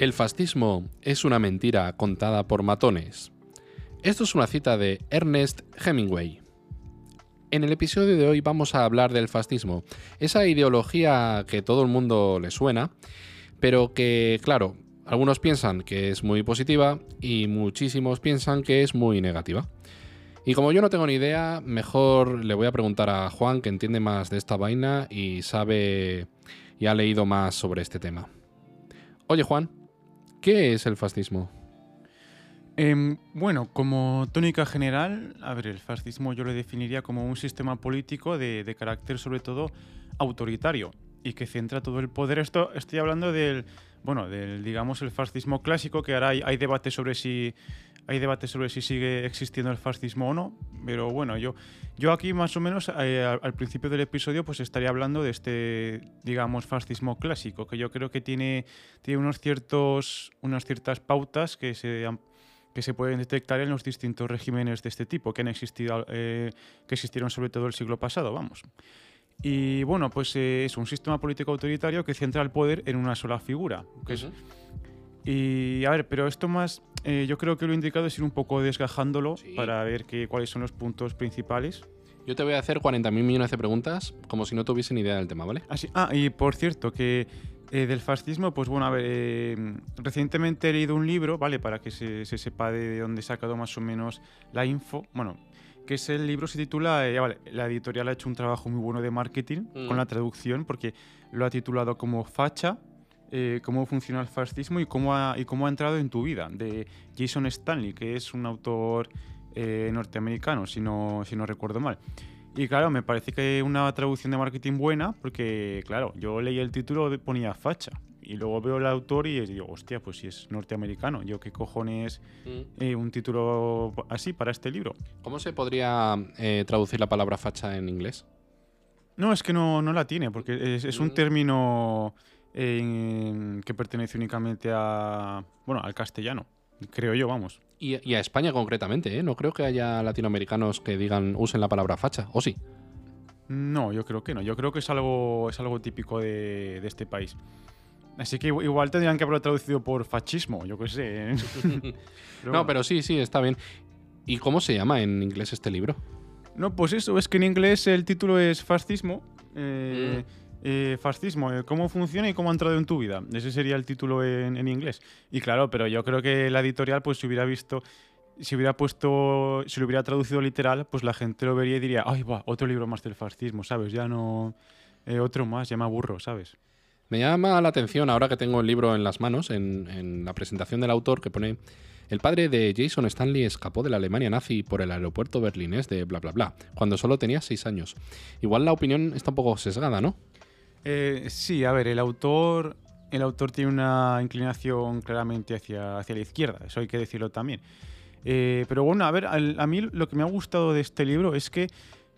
El fascismo es una mentira contada por matones. Esto es una cita de Ernest Hemingway. En el episodio de hoy vamos a hablar del fascismo, esa ideología que todo el mundo le suena, pero que, claro, algunos piensan que es muy positiva y muchísimos piensan que es muy negativa. Y como yo no tengo ni idea, mejor le voy a preguntar a Juan, que entiende más de esta vaina y sabe y ha leído más sobre este tema. Oye Juan, ¿Qué es el fascismo? Em, bueno, como tónica general, a ver, el fascismo yo lo definiría como un sistema político de, carácter sobre todo autoritario y que centra todo el poder. Esto estoy hablando del, bueno, del, digamos, el fascismo clásico, que ahora hay, hay debate sobre si hay debate sobre si sigue existiendo el fascismo o no, pero bueno, yo, yo aquí más o menos eh, al, principio del episodio pues estaría hablando de este, digamos, fascismo clásico, que yo creo que tiene, tiene unos ciertos, unas ciertas pautas que se que se pueden detectar en los distintos regímenes de este tipo que han existido, eh, que existieron sobre todo el siglo pasado, vamos. Y bueno, pues eh, es un sistema político autoritario que centra el poder en una sola figura, que es y a ver, pero esto más, eh, yo creo que lo indicado es ir un poco desgajándolo para ver qué, cuáles son los puntos principales. Yo te voy a hacer 40.000 millones de preguntas como si no tuviese ni idea del tema, ¿vale? Ah, ah y por cierto, que eh, del fascismo, pues bueno, a ver, eh, recientemente he leído un libro, ¿vale? Para que se, sepa de dónde he sacado más o menos la info. Bueno, que es el libro, se titula, vale, la editorial ha hecho un trabajo muy bueno de marketing con mm. la traducción, porque lo ha titulado como Facha, eh, cómo funciona el fascismo y cómo, ha, y cómo ha entrado en tu vida, de Jason Stanley, que es un autor eh, norteamericano, si no, si no recuerdo mal. Y claro, me parece que una traducción de marketing buena, porque claro, yo leí el título, ponía facha, y luego veo el autor y digo, hostia, pues si es norteamericano, yo qué cojones mm. eh, un título así para este libro. ¿Cómo se podría traducir la palabra facha en inglés? No, es que no, no la tiene, porque es, un mm. término que pertenece únicamente a, bueno, al castellano, creo yo, vamos. Y, a España concretamente, ¿eh? No creo que haya latinoamericanos que digan, usen la palabra facha, ¿o sí? No, yo creo que no. Yo creo que es algo, es algo típico de, este país. Así que igual tendrían que haberlo traducido por fascismo, yo qué sé. ¿eh? no, pero sí, sí, está bien. ¿Y cómo se llama en inglés este libro? No, pues eso, es que en inglés el título es fascismo. Eh, mm. Eh, fascismo, eh, cómo funciona y cómo ha entrado en tu vida. Ese sería el título en, inglés. Y claro, pero yo creo que la editorial, pues si hubiera visto, si hubiera puesto, si lo hubiera traducido literal, pues la gente lo vería y diría, ay, va, otro libro más del fascismo, ¿sabes? Ya no, eh, otro más, ya me aburro, ¿sabes? Me llama la atención ahora que tengo el libro en las manos, en, en la presentación del autor que pone... El padre de Jason Stanley escapó de la Alemania nazi por el aeropuerto berlinés de bla bla bla, cuando solo tenía seis años. Igual la opinión está un poco sesgada, ¿no? Eh, sí, a ver, el autor, el autor tiene una inclinación claramente hacia, hacia la izquierda, eso hay que decirlo también. Eh, pero bueno, a ver, a mí lo que me ha gustado de este libro es que,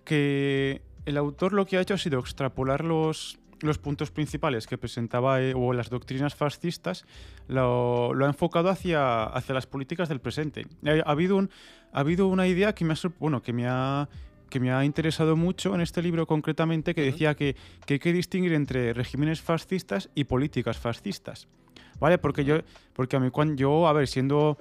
que el autor lo que ha hecho ha sido extrapolar los, los puntos principales que presentaba eh, o las doctrinas fascistas, lo, ha enfocado hacia, hacia las políticas del presente. Ha, habido, un, ha habido una idea que me ha, bueno, que me ha que me ha interesado mucho en este libro concretamente, que decía que, hay que distinguir entre regímenes fascistas y políticas fascistas. ¿Vale? Porque yo, porque a mí cuando yo, a ver, siendo,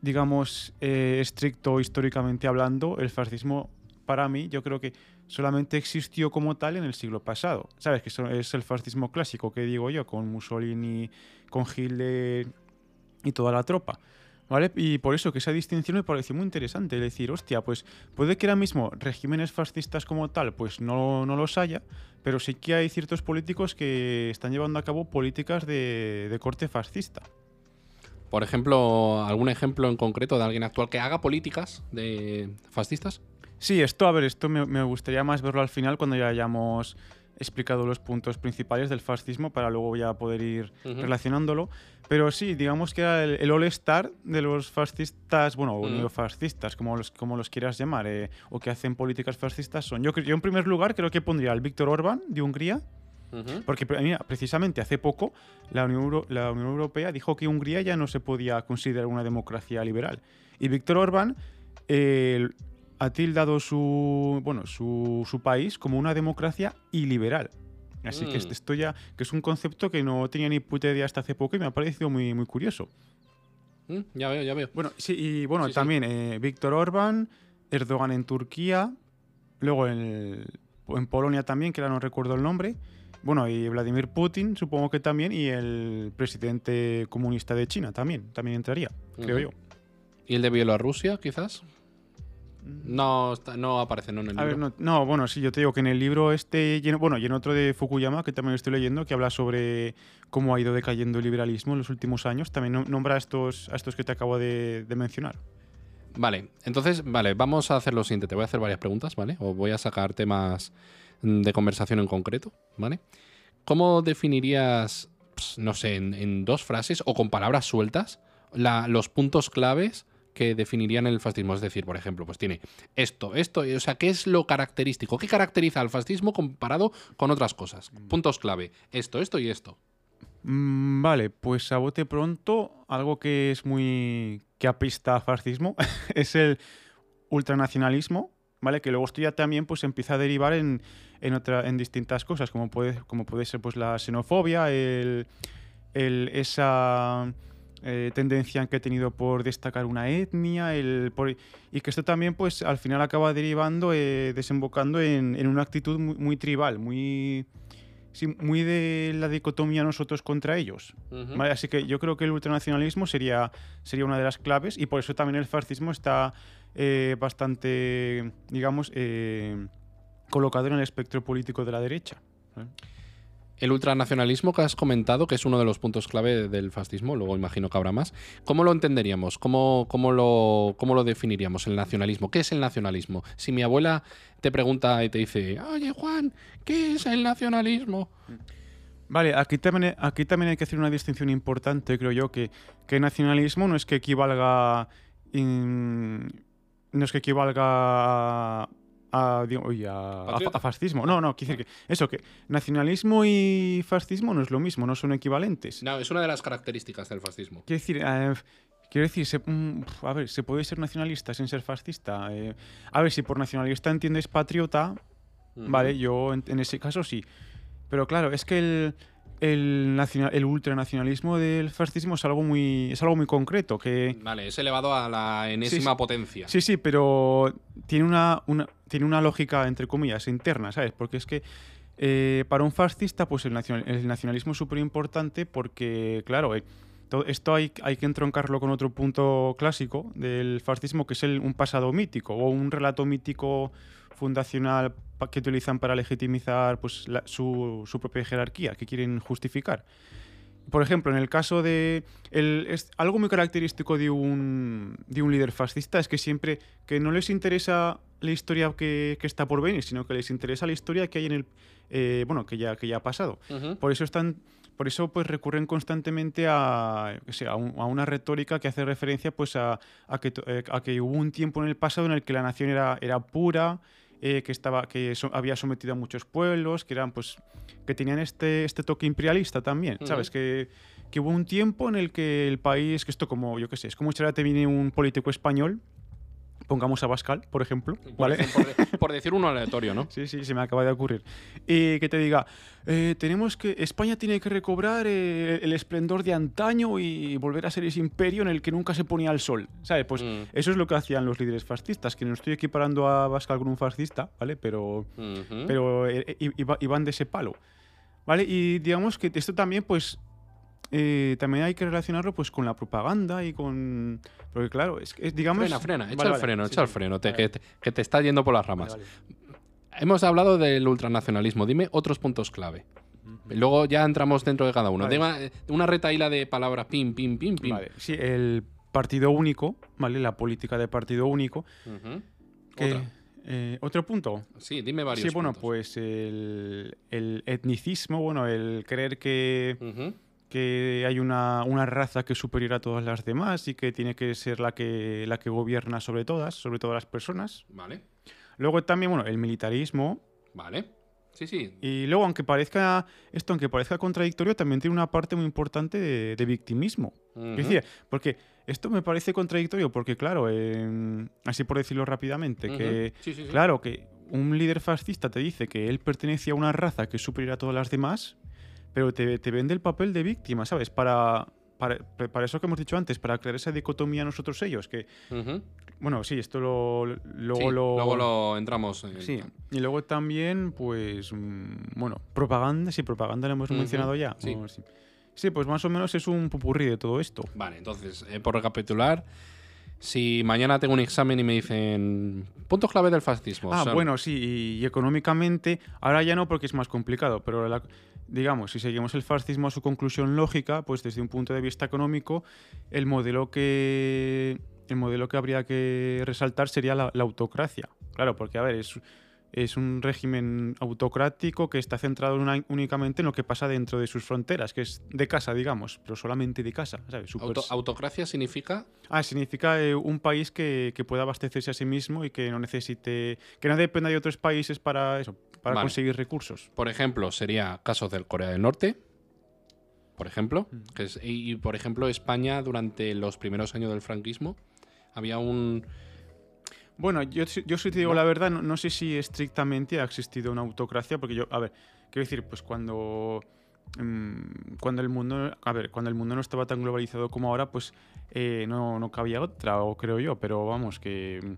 digamos, eh, estricto históricamente hablando, el fascismo para mí, yo creo que solamente existió como tal en el siglo pasado. ¿Sabes? Que es el fascismo clásico que digo yo, con Mussolini, con Hitler y toda la tropa. Y por eso que esa distinción me pareció muy interesante, decir, hostia, pues puede que ahora mismo regímenes fascistas como tal, pues no, no los haya, pero sí que hay ciertos políticos que están llevando a cabo políticas de, corte fascista. Por ejemplo, ¿algún ejemplo en concreto de alguien actual que haga políticas de fascistas? Sí, esto, a ver, esto me, me gustaría más verlo al final cuando ya hayamos explicado los puntos principales del fascismo para luego ya poder ir relacionándolo. Pero sí, digamos que era el, all-star de los fascistas, bueno, o neofascistas, como los, como los quieras llamar, eh, o que hacen políticas fascistas son. Yo, yo en primer lugar creo que pondría al Víctor Orbán de Hungría, porque mira, precisamente hace poco la Unión, la Unión Europea dijo que Hungría ya no se podía considerar una democracia liberal. Y Víctor Orbán ha tildado su, bueno, su, su, país como una democracia iliberal. Así que Mm. esto ya, que es un concepto que no tenía ni puta idea hasta hace poco y me ha parecido muy, muy curioso. Mm, Ya veo, ya veo. Bueno, sí, y bueno, Sí, sí. también eh, Víctor Orban, Erdogan en Turquía, luego en, en Polonia también, que ahora no recuerdo el nombre. Bueno, y Vladimir Putin, supongo que también, y el presidente comunista de China también, también entraría, creo yo. ¿Y el de Bielorrusia, quizás? No, está- no aparece, no en el A ver, libro. no, no, bueno, sí, yo te digo que en el libro este, bueno, y en otro de Fukuyama, que también estoy leyendo, que habla sobre cómo ha ido decayendo el liberalismo en los últimos años, también no- nombra a estos, a estos que te acabo de, de mencionar. Vale, entonces, vale, vamos a hacer lo siguiente. Te voy a hacer varias preguntas, ¿vale? O voy a sacar temas mm, de conversación en concreto, ¿vale? ¿Cómo definirías, no sé, en, en dos frases o con palabras sueltas, la- los puntos claves que definirían el fascismo? Es decir, por ejemplo, pues tiene esto, esto, o sea, ¿qué es lo característico? ¿Qué caracteriza al fascismo comparado con otras cosas? Puntos clave, esto, esto y esto. Mm, Vale, pues a bote pronto, algo que es muy. que apista a fascismo es el ultranacionalismo, ¿vale? Que luego esto ya también pues empieza a derivar en, en, otra, en distintas cosas, como puede, como puede ser pues la xenofobia, el, el- esa eh, tendencia que ha tenido por destacar una etnia, el, por- y que esto también pues al final acaba derivando, eh, desembocando en, en una actitud muy, muy tribal, muy, sí, muy de la dicotomía nosotros contra ellos. Así que yo creo que el ultranacionalismo sería, sería una de las claves y por eso también el fascismo está eh, bastante, digamos, colocado en el espectro político de la derecha. El ultranacionalismo que has comentado, que es uno de los puntos clave del fascismo, luego imagino que habrá más, ¿cómo lo entenderíamos? ¿Cómo, cómo, lo, cómo lo definiríamos, el nacionalismo? ¿Qué es el nacionalismo? Si mi abuela te pregunta y te dice, oye Juan, ¿qué es el nacionalismo? Vale, aquí también, aquí también hay que hacer una distinción importante, creo yo, que, que nacionalismo no es que equivalga. no es que equivalga a. a, digo, uy, a- a fa- Patriota. a fascismo. No, no, quiero decir que. Eso, que nacionalismo y fascismo no es lo mismo, no son equivalentes. No, es una de las características del fascismo. Quiero decir, eh, quiero decir, se- mm, a ver, ¿se puede ser nacionalista sin ser fascista? Eh, a ver, si por nacionalista entiendes patriota, Vale, yo en, en ese caso sí. Pero claro, es que el, el, nacional, el ultranacionalismo del fascismo es algo muy, es algo muy concreto. Que, Vale, es elevado a la enésima Sí, potencia. sí, sí, pero tiene una, una- tiene una lógica, entre comillas, interna, ¿sabes? Porque es que eh, para un fascista, pues el, nacional- el nacionalismo es súper importante porque, claro, eh, to- esto hay, hay que entroncarlo con otro punto clásico del fascismo, que es el- un pasado mítico o un relato mítico fundacional que utilizan para legitimizar pues, la- su, su propia jerarquía, que quieren justificar. Por ejemplo, en el caso de. el- es, algo muy característico de un, de un líder fascista es que siempre. que no les interesa la historia que, que está por venir, sino que les interesa la historia que hay en el. eh, bueno, que ya, que ya ha pasado. Ujú. Por eso están. Por eso pues recurren constantemente a, qué sé, a, un- a una retórica que hace referencia pues a, a que, eh, a que hubo un tiempo en el pasado en el que la nación era, era pura, eh, que, estaba, que so- había sometido a muchos pueblos, que eran pues que tenían este, este toque imperialista también, ¿sabes? Ujú. Que, que hubo un tiempo en el que el país, que esto como, yo qué sé, es como si ahora te viene un político español, pongamos a Bascal, por ejemplo, Por, ¿vale? decir, por de- por decir uno aleatorio, ¿no? Sí, sí, se me acaba de ocurrir. Y que te diga, eh, tenemos que, España tiene que recobrar eh, el esplendor de antaño y volver a ser ese imperio en el que nunca se ponía el sol, ¿sabes? Pues Mm. eso es lo que hacían los líderes fascistas, que no estoy equiparando a Bascal con un fascista, ¿vale? Pero, pero eh, iba- iban de ese palo, ¿vale? Y digamos que esto también, pues, eh, también hay que relacionarlo pues con la propaganda y con... Porque claro, es, que es, digamos... Frena, frena, echa Vale, el vale, freno, sí, echa el sí. freno, te- Vale, que, te, que te está yendo por las ramas. vale. Hemos hablado del ultranacionalismo, dime otros puntos clave. Luego ya entramos dentro de cada uno. Vale. Dema- una retaíla de palabras, pim, pim, pim, pim. Vale, sí, el partido único, ¿vale? La política de partido único. Ujú. Que, Otra. eh, ¿Otro punto? Sí, dime varios. sí, bueno, puntos. pues el, el etnicismo, bueno, el creer que. Que hay una, una raza que es superior a todas las demás y que tiene que ser la que, la que gobierna sobre todas, sobre todas las personas. Vale, Luego también, bueno, el militarismo. vale. Sí, sí. Y luego, aunque parezca esto, aunque parezca contradictorio, también tiene una parte muy importante de, de victimismo. Ujú. Es decir, porque esto me parece contradictorio, porque claro, eh, así por decirlo rápidamente, que Sí, sí, sí. claro que un líder fascista te dice que él pertenece a una raza que es superior a todas las demás, pero te, te vende el papel de víctima, ¿sabes? Para, para, para eso que hemos dicho antes, para crear esa dicotomía nosotros ellos, que, bueno, sí, esto lo, luego Sí, lo... luego lo entramos. en- Sí, y luego también, pues, mm, bueno, propaganda, sí, propaganda lo hemos mencionado ya. sí. sí. Sí, pues más o menos es un pupurrí de todo esto. Vale, entonces, eh, por recapitular, si mañana tengo un examen y me dicen puntos clave del fascismo. Ah, bueno, sí, y, y económicamente, ahora ya no porque es más complicado, pero la- digamos, si seguimos el fascismo a su conclusión lógica, pues desde un punto de vista económico, el modelo que, el modelo que habría que resaltar sería la, autocracia. Claro, porque, a ver, es, es un régimen autocrático que está centrado una- únicamente en lo que pasa dentro de sus fronteras, que es de casa, digamos, pero solamente de casa, ¿sabes? Súper- Auto- autocracia significa Ah, significa eh, un país que, que pueda abastecerse a sí mismo y que no necesite, que no dependa de otros países para eso, para Vale. conseguir recursos. Por ejemplo, sería casos del Corea del Norte, por ejemplo, Mm. que es- y, por ejemplo España durante los primeros años del franquismo había un Bueno, yo, si- yo si te digo No. la verdad, no, no sé si estrictamente ha existido una autocracia, porque yo, a ver, quiero decir, pues cuando mm, cuando el mundo, a ver, cuando el mundo no estaba tan globalizado como ahora, pues eh, no, no cabía otra, o creo yo, pero vamos, que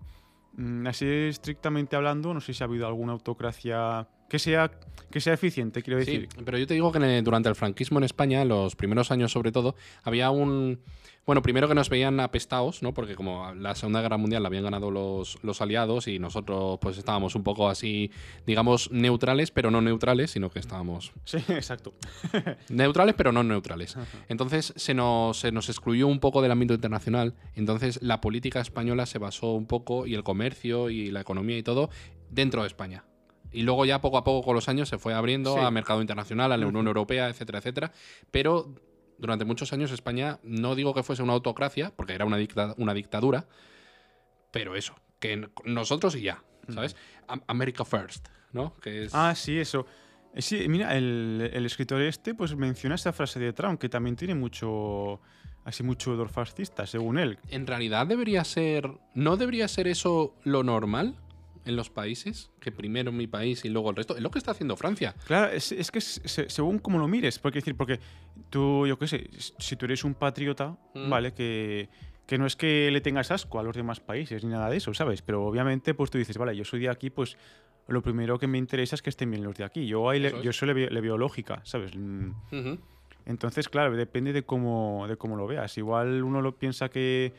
mm, así estrictamente hablando, no sé si ha habido alguna autocracia que sea que sea eficiente, quiero Sí, decir. pero yo te digo que el- durante el franquismo en España, en los primeros años sobre todo, había un... Bueno, primero que nos veían apestados, ¿no? Porque como la Segunda Guerra Mundial la habían ganado los, los aliados y nosotros pues estábamos un poco así, digamos, neutrales, pero no neutrales, sino que estábamos Sí, exacto. neutrales, pero no neutrales. Entonces se nos, se nos excluyó un poco del ámbito internacional. Entonces la política española se basó un poco, y el comercio y la economía y todo, dentro de España. Y luego ya poco a poco con los años se fue abriendo Sí. a mercado internacional, a la Unión. Europea, etcétera, etcétera. Pero durante muchos años España, no digo que fuese una autocracia, porque era una, dicta- una dictadura, pero eso, que nosotros y ya, ¿sabes? Am- America First, ¿no? Que es... Ah, sí, eso. Eh, Sí, mira, el, el escritor este pues menciona esa frase de Trump, que también tiene mucho, así mucho odor fascista, según él. En realidad debería ser. ¿No debería ser eso lo normal en los países? Que primero mi país y luego el resto. Es lo que está haciendo Francia. Claro, es, es que es- según como lo mires, porque decir, porque tú, yo qué sé, si tú eres un patriota, Mm. ¿vale? Que, que no es que le tengas asco a los demás países ni nada de eso, ¿sabes? Pero obviamente, pues tú dices, vale, yo soy de aquí, pues lo primero que me interesa es que estén bien los de aquí. Yo ahí le, yo eso le veo, le veo lógica, ¿sabes? Mm. Entonces, claro, depende de cómo, de cómo lo veas. Igual uno lo piensa que,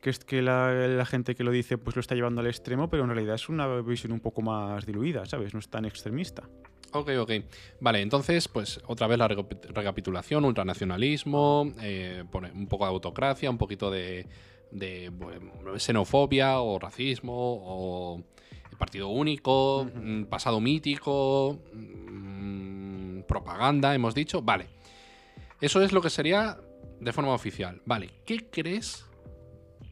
que es que la, la gente que lo dice pues lo está llevando al extremo, pero en realidad es una visión un poco más diluida, ¿sabes? No es tan extremista. Ok, ok. Vale, entonces, pues otra vez la recapi- recapitulación: ultranacionalismo, eh, un poco de autocracia, un poquito de, de, bueno, xenofobia o racismo o partido único, mm, pasado mítico, mm, propaganda, hemos dicho. Vale. Eso es lo que sería de forma oficial. Vale, ¿qué crees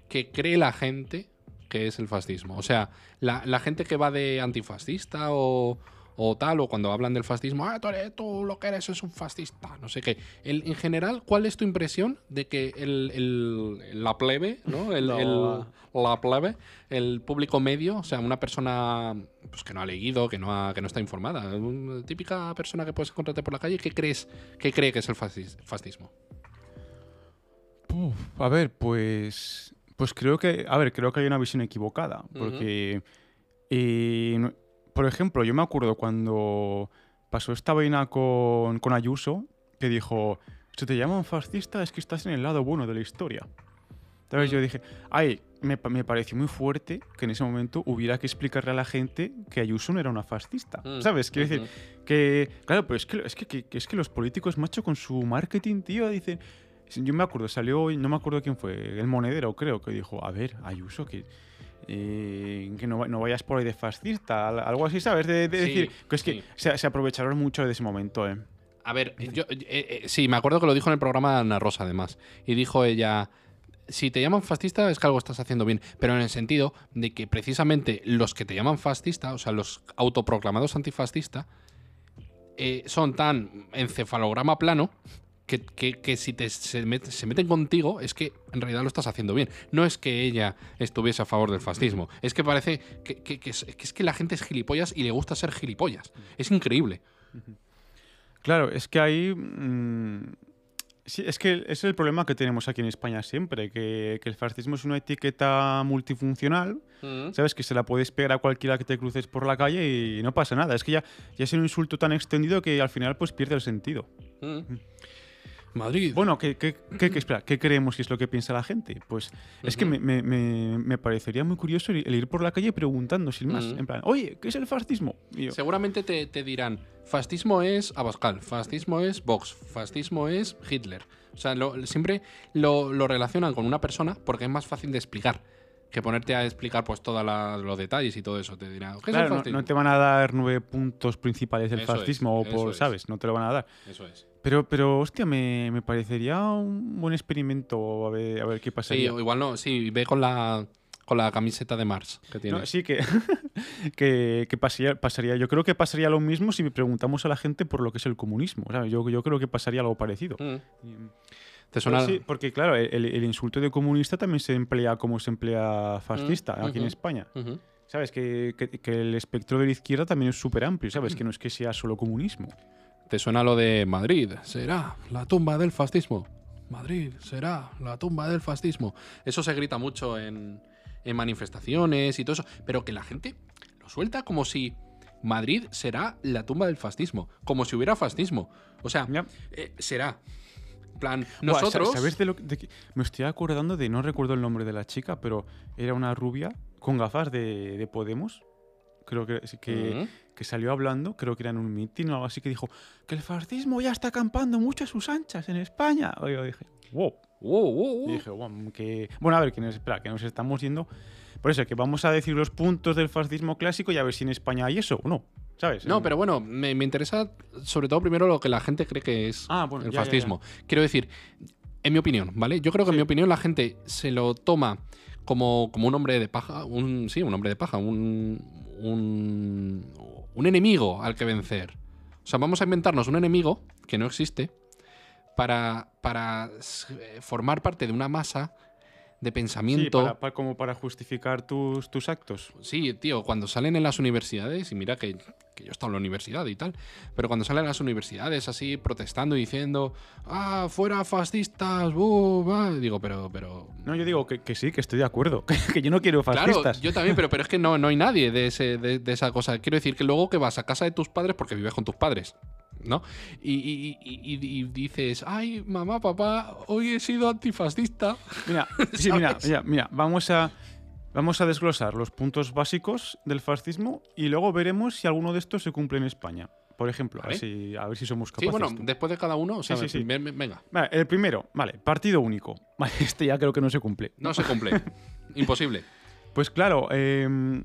que cree la gente que es el fascismo? O sea, la, la gente que va de antifascista o, o tal, o cuando hablan del fascismo, ah, tú, eres- tú lo que eres es un fascista, no sé qué. El- en general, ¿cuál es tu impresión de que el, el- la plebe, ¿no? El, No. el- la plebe, el público medio, o sea, una persona pues, que no ha leído, que no, ha- que no está informada, una típica persona que puedes encontrarte por la calle, ¿qué crees que cree que es el fascis- fascismo? a ver, pues. Pues creo que. A ver, creo que hay una visión equivocada. Porque. eh, por ejemplo, yo me acuerdo cuando pasó esta vaina con, con Ayuso, que dijo: Si te llaman fascista, es que estás en el lado bueno de la historia. Entonces Mm. yo dije: Ay, me, me pareció muy fuerte que en ese momento hubiera que explicarle a la gente que Ayuso no era una fascista. Mm, ¿Sabes? Quiero decir, que, claro, pero es que, es que es que los políticos, macho, con su marketing, tío, dicen. Yo me acuerdo, salió, no me acuerdo quién fue, el monedero, creo, que dijo: A ver, Ayuso, que. eh, que no, no vayas por ahí de fascista, al- algo así, ¿sabes? De, de Sí, decir, que es sí. que se, se aprovecharon mucho de ese momento, ¿eh? A ver, yo eh, eh, sí, me acuerdo que lo dijo en el programa de Ana Rosa, además. Y dijo ella: si te llaman fascista, es que algo estás haciendo bien. Pero en el sentido de que precisamente los que te llaman fascista, o sea, los autoproclamados antifascista, eh, son tan encefalograma plano que, que- que si te, se, met- se meten contigo es que en realidad lo estás haciendo bien. No es que ella estuviese a favor del fascismo. Es que parece que, que- que es, que es que la gente es gilipollas y le gusta ser gilipollas. Es increíble. Claro, es que ahí. mm, sí, es que es el problema que tenemos aquí en España siempre, que, que el fascismo es una etiqueta multifuncional, ¿sabes? Que se la puedes pegar a cualquiera que te cruces por la calle y no pasa nada. Es que ya, ya es un insulto tan extendido que al final pues pierde el sentido. Madrid. Bueno, ¿qué, qué, qué- qué- espera, ¿qué creemos que es lo que piensa la gente? Pues es que me, me- me- me parecería muy curioso el, ir por la calle preguntando sin más. En plan, oye, ¿qué es el fascismo? Yo, Seguramente te, te dirán, fascismo es Abascal, fascismo es Vox, fascismo es Hitler. O sea, lo- siempre lo, lo relacionan con una persona porque es más fácil de explicar que ponerte a explicar pues todos los detalles y todo eso. Te dirán, ¿qué es claro, el no, fascismo? no te van a dar nueve puntos principales del Eso es, fascismo, o por, es. ¿sabes? No te lo van a dar. Eso es. Pero, pero hostia, me, me parecería un buen experimento a ver, a ver qué Sí, pasaría. o igual no, sí, ve con la, con la camiseta de Mars que tiene. No, sí, que, que, que pasaría, pasaría. Yo creo que pasaría lo mismo si preguntamos a la gente por lo que es el comunismo. ¿sabes? Yo, yo creo que pasaría algo parecido. Mm. Y- ¿Te suena? Sí, porque claro, el, el insulto de comunista también se emplea como se emplea fascista Mm, aquí en ujú. España. Ujú. ¿Sabes? Que, que- que el espectro de la izquierda también es súper amplio, ¿sabes? Que no es que sea solo comunismo. ¿Te suena lo de Madrid? Será la tumba del fascismo. Madrid será la tumba del fascismo. Eso se grita mucho en, en manifestaciones y todo eso. Pero que la gente lo suelta como si Madrid será la tumba del fascismo. Como si hubiera fascismo. O sea, Ya. eh, será. Plan, nosotros. ¿Sabes de lo que- de? Me estoy acordando de, no recuerdo el nombre de la chica, pero era una rubia con gafas de, de Podemos. Creo que, que, Ujú. que salió hablando, creo que era en un mitin o algo así, que dijo que el fascismo ya está acampando mucho a sus anchas en España. Y yo dije, wow. Wow, wow, wow. Y dije, "Guau, que... Bueno, a ver, que nos, espera, que nos estamos yendo... Por eso, que vamos a decir los puntos del fascismo clásico y a ver si en España hay eso o no, ¿sabes? No, En- pero bueno, me, me interesa sobre todo primero lo que la gente cree que es Ah, bueno, el ya, ya, ya. fascismo. Quiero decir, en mi opinión, ¿vale? Yo creo que en Sí. mi opinión la gente se lo toma como, como un hombre de paja, un, sí, un hombre de paja, un, un, un enemigo al que vencer. O sea, vamos a inventarnos un enemigo que no existe para, para eh, formar parte de una masa de Sí, pensamiento. para- para- como para justificar tus, tus actos. Sí, tío, cuando salen en las universidades, y mira que, que yo he estado en la universidad y tal, pero cuando salen en las universidades así protestando y diciendo, ah, fuera fascistas, buh, bah", digo, pero, pero... No, yo digo que, que sí, que estoy de acuerdo, que, yo no quiero Claro, fascistas. yo también, pero, pero es que no, no hay nadie de, ese, de, de esa cosa. Quiero decir que luego que vas a casa de tus padres porque vives con tus padres, ¿no? Y, y- y- y- dices, ay, mamá, papá, hoy he sido antifascista. Mira, sí, mira, mira, mira, vamos a, vamos a desglosar los puntos básicos del fascismo y luego veremos si alguno de estos se cumple en España. Por ejemplo, a ver si somos Sí, capaces. bueno, tú. después de cada uno, o sea, sí, sí. venga, Vale, el primero, vale, partido único. Vale, este ya creo que no se cumple. no se cumple. Imposible. Pues claro, em,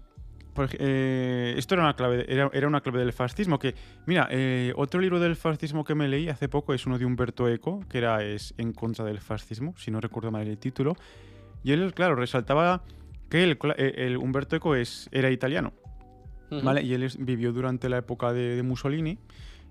por eh, esto era una, clave, era, era una clave del fascismo. Que, mira, eh, otro libro del fascismo que me leí hace poco es uno de Humberto Eco, que era es En contra del fascismo, si no recuerdo mal el título. Y él, claro, resaltaba que el, eh, el Humberto Eco es, era italiano. ¿vale? Y él es- vivió durante la época de, de Mussolini.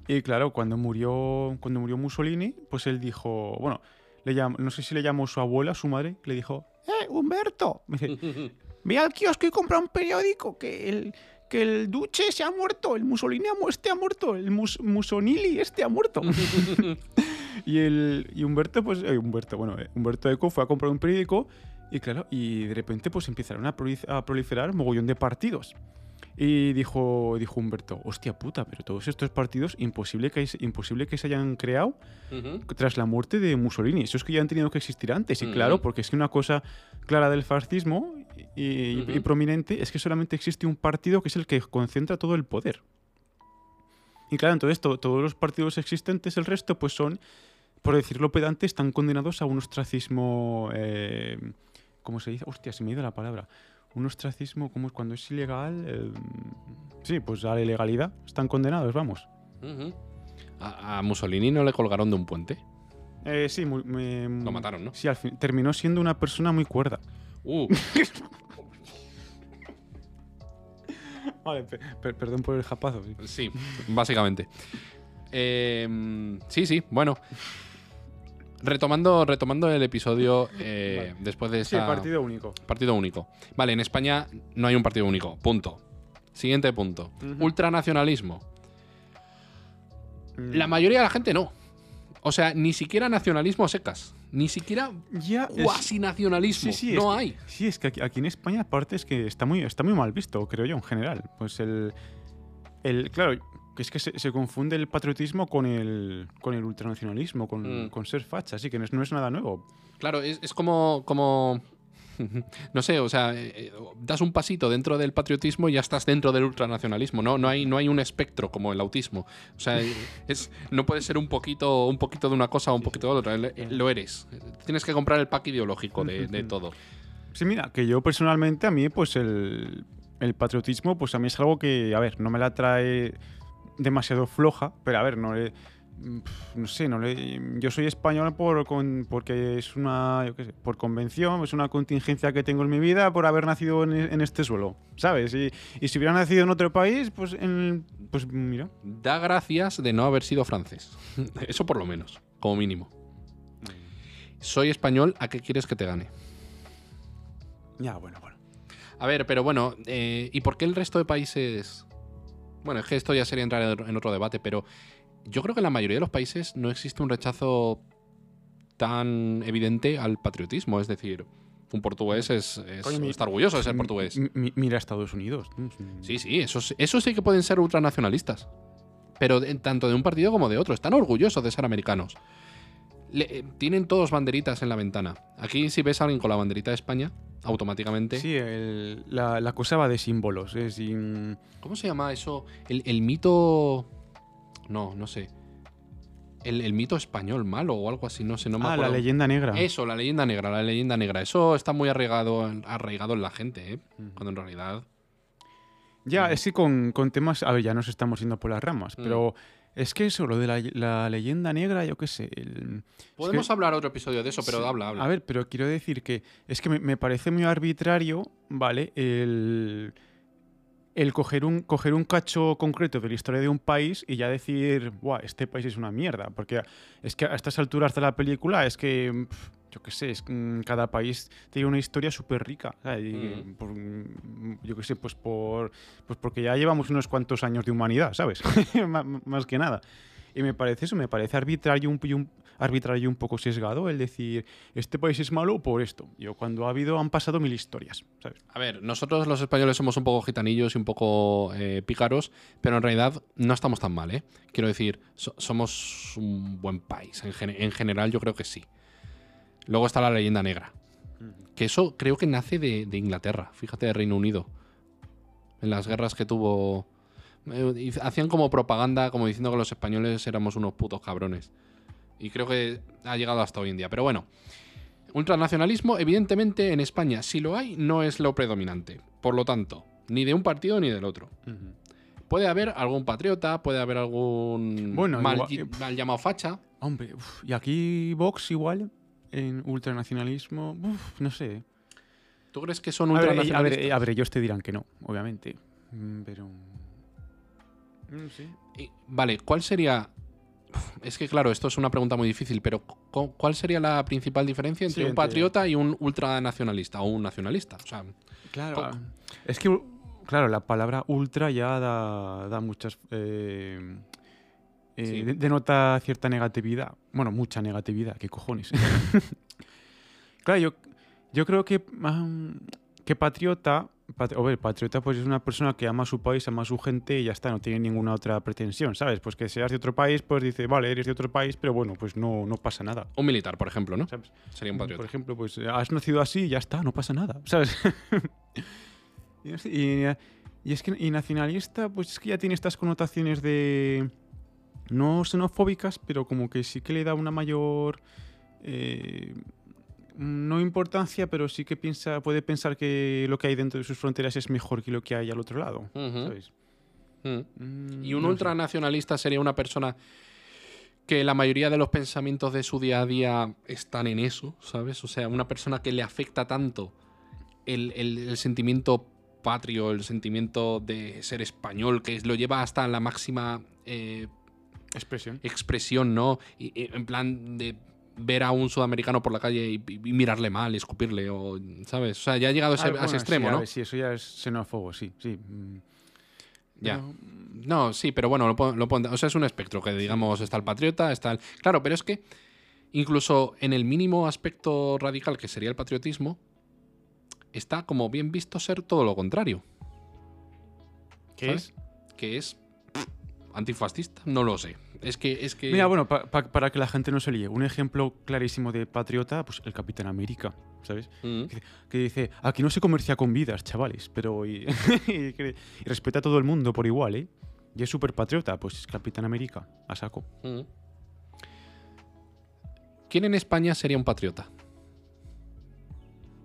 Y claro, cuando murió, cuando murió Mussolini, pues él dijo, bueno, le llam- no sé si le llamó su abuela, su madre, le dijo, ¡Eh, Humberto! Ve al kiosco y compra un periódico que el, que el Duce se ha muerto, el Mussolini ha este ha muerto, el Mus- Musonili este ha muerto. y, el, y Humberto, pues, eh, Humberto, bueno, eh, Humberto Eco fue a comprar un periódico y claro, y de repente pues empezaron a, proli- a proliferar mogollón de partidos. Y dijo, dijo Humberto, hostia puta, pero todos estos partidos imposible que, imposible que se hayan creado tras la muerte de Mussolini. Eso es que ya han tenido que existir antes. Y claro, porque es que una cosa clara del fascismo y prominente es que solamente existe un partido que es el que concentra todo el poder. Y claro, entonces to- todos los partidos existentes, el resto, pues son, por decirlo pedante, están condenados a un ostracismo. Eh, ¿Cómo se dice? Hostia, se me ha ido la palabra. Un ostracismo, como es cuando es ilegal. eh, sí, pues a la ilegalidad. Están condenados, vamos. A, a Mussolini no le colgaron de un puente. Eh, sí, me- Lo mataron, ¿no? Sí, al fin, terminó siendo una persona muy cuerda. Uh, Vale, pe- per- perdón por el japazo. sí. sí, básicamente. Eh, sí, sí, bueno. Retomando, retomando el episodio eh, después de Sí, esta... partido único. Partido único. Vale, en España no hay un partido único. Punto. Siguiente punto. Ultranacionalismo. Mm. La mayoría de la gente no. O sea, ni siquiera nacionalismo secas. Ni siquiera Ya, cuasi nacionalismo. Sí, sí, no que- hay. Sí, es que aquí, aquí en España, aparte, es que está muy, está muy mal visto, creo yo, en general. Pues el. el claro, que es que se, se confunde el patriotismo con el, con el ultranacionalismo, con, Mm. con ser facha, así que no es, no es nada nuevo. Claro, es, es como, como. No sé, o sea, eh, eh, das un pasito dentro del patriotismo y ya estás dentro del ultranacionalismo. No, no, hay, no hay un espectro como el autismo. O sea, es, no puede ser un poquito, un poquito de una cosa o un poquito de otra. Le- Lo eres. Tienes que comprar el pack ideológico de, de todo. Sí, mira, que yo personalmente, a mí, pues el, el patriotismo, pues a mí es algo que, a ver, no me la trae demasiado floja, pero a ver, no le. No sé, no le, yo soy español por, con- porque es una, yo qué sé, por convención, es una contingencia que tengo en mi vida por haber nacido en, en este suelo, ¿sabes? Y, y si hubiera nacido en otro país, pues, en, pues mira. Da gracias de no haber sido francés. Eso por lo menos, como mínimo. Soy español, ¿a qué quieres que te gane? Ya, bueno, bueno. A ver, pero bueno, eh, ¿y por qué el resto de países? Bueno, es que esto ya sería entrar en- otro debate, pero yo creo que en la mayoría de los países no existe un rechazo tan evidente al patriotismo. Es decir, un portugués es, es- mi- orgulloso de ser portugués. mi- mira Estados Unidos. Sí, sí, esos, esos sí que pueden ser ultranacionalistas. Pero de- tanto de un partido como de otro. Están orgullosos de ser americanos. Le- eh, tienen todos banderitas en la ventana. Aquí si ves a alguien con la banderita de España, automáticamente... Sí, el- la, la cosa va de símbolos. ¿Cómo se llama eso? El, el mito. No, no sé. El, el mito español malo o algo así, no sé, no me ah, la leyenda negra. Eso, la leyenda negra, la leyenda negra. Eso está muy arraigado, en- arraigado en la gente, ¿eh? Cuando en realidad. Ya, Mm. es que con, con temas. A ver, ya nos estamos yendo por las ramas, Mm. pero es que eso, lo de la, la leyenda negra, yo qué sé. el- Podemos que- hablar otro episodio de eso, pero Sí, habla, habla. A ver, pero quiero decir que es que me, me parece muy arbitrario, ¿vale? El, el coger, un, coger un cacho concreto de la historia de un país y ya decir, Buah, este país es una mierda. Porque es que a estas alturas de la película es que, yo qué sé, es, mm, cada país tiene una historia súper rica. Mm. por, mm, yo qué sé, pues, por, pues porque ya llevamos unos cuantos años de humanidad, ¿sabes? Má- Más que nada. Y me parece eso, me parece arbitrario un, y un- arbitrario un poco sesgado el decir, este país es malo por esto. Yo cuando ha habido, han pasado mil historias, ¿sabes? A ver, nosotros los españoles somos un poco gitanillos y un poco eh, pícaros, pero en realidad no estamos tan mal, ¿eh? Quiero decir, so- somos un buen país. En, gen- en general, yo creo que sí. Luego está la leyenda negra. Que eso creo que nace de, de Inglaterra, fíjate, de Reino Unido. En las guerras que tuvo. eh, hacían como propaganda, como diciendo que los españoles éramos unos putos cabrones. Y creo que ha llegado hasta hoy en día. Pero bueno, ultranacionalismo, evidentemente en España, si lo hay, no es lo predominante. Por lo tanto, ni de un partido ni del otro. Puede haber algún patriota, puede haber algún Bueno, mal, igual- mal llamado facha. Hombre, uf, y aquí Vox igual, en ultranacionalismo, uf, no sé. ¿Tú crees que son A ver, eh, a ultranacionalistas? ver, a ver, ellos te dirán que no, obviamente. Mm, Pero... mm, sí. Y- Vale, ¿cuál sería...? Es que claro, esto es una pregunta muy difícil, pero cu- ¿cuál sería la principal diferencia entre Sí, un patriota y un ultranacionalista o un nacionalista? O sea, Claro, es que, claro, la palabra ultra ya da, da muchas... eh, eh, Sí. denota cierta negatividad. Bueno, mucha negatividad, qué cojones. claro, yo, yo creo que, que patriota... pat- a ver, patriota pues es una persona que ama a su país, ama a su gente y ya está, no tiene ninguna otra pretensión, ¿sabes? Pues que seas de otro país, pues dice, vale, eres de otro país, pero bueno, pues no, no pasa nada. un militar, por ejemplo, ¿no? ¿sabes? Sería un patriota. Por ejemplo, pues eh, has nacido así y ya está, no pasa nada, ¿sabes? y, y es que y nacionalista, pues es que ya tiene estas connotaciones de no xenofóbicas, pero como que sí que le da una mayor eh, no importancia, pero sí que piensa puede pensar que lo que hay dentro de sus fronteras es mejor que lo que hay al otro lado, Ujú. ¿sabes? Mm. Mm, Y un no sé. ultranacionalista sería una persona que la mayoría de los pensamientos de su día a día están en eso, ¿sabes? O sea, una persona que le afecta tanto el, el- el sentimiento patrio, el sentimiento de ser español, que lo lleva hasta la máxima eh, expresión. expresión, ¿no? Y- y en plan de ver a un sudamericano por la calle y, y mirarle mal, escupirle, o, ¿sabes? O sea, ya ha llegado a ese, Ah, a bueno, ese extremo, sí, a ¿no? ver, sí, eso ya es xenófobo, sí, sí. mm. Ya. No, sí, pero bueno, lo, lo o sea, es un espectro que digamos está el patriota, está el... Claro, pero es que incluso en el mínimo aspecto radical que sería el patriotismo, está como bien visto ser todo lo contrario. ¿Qué ¿sabes? es? Que es antifascista, no lo sé. Es que es que Mira, bueno, pa- pa- para que la gente no se líe, un ejemplo clarísimo de patriota, pues el Capitán América, ¿sabes? Mm. Que dice, aquí no se comercia con vidas, chavales, pero... Y, y respeta a todo el mundo por igual, ¿eh? Y es súper patriota, pues es Capitán América, a saco. Mm. ¿Quién en España sería un patriota?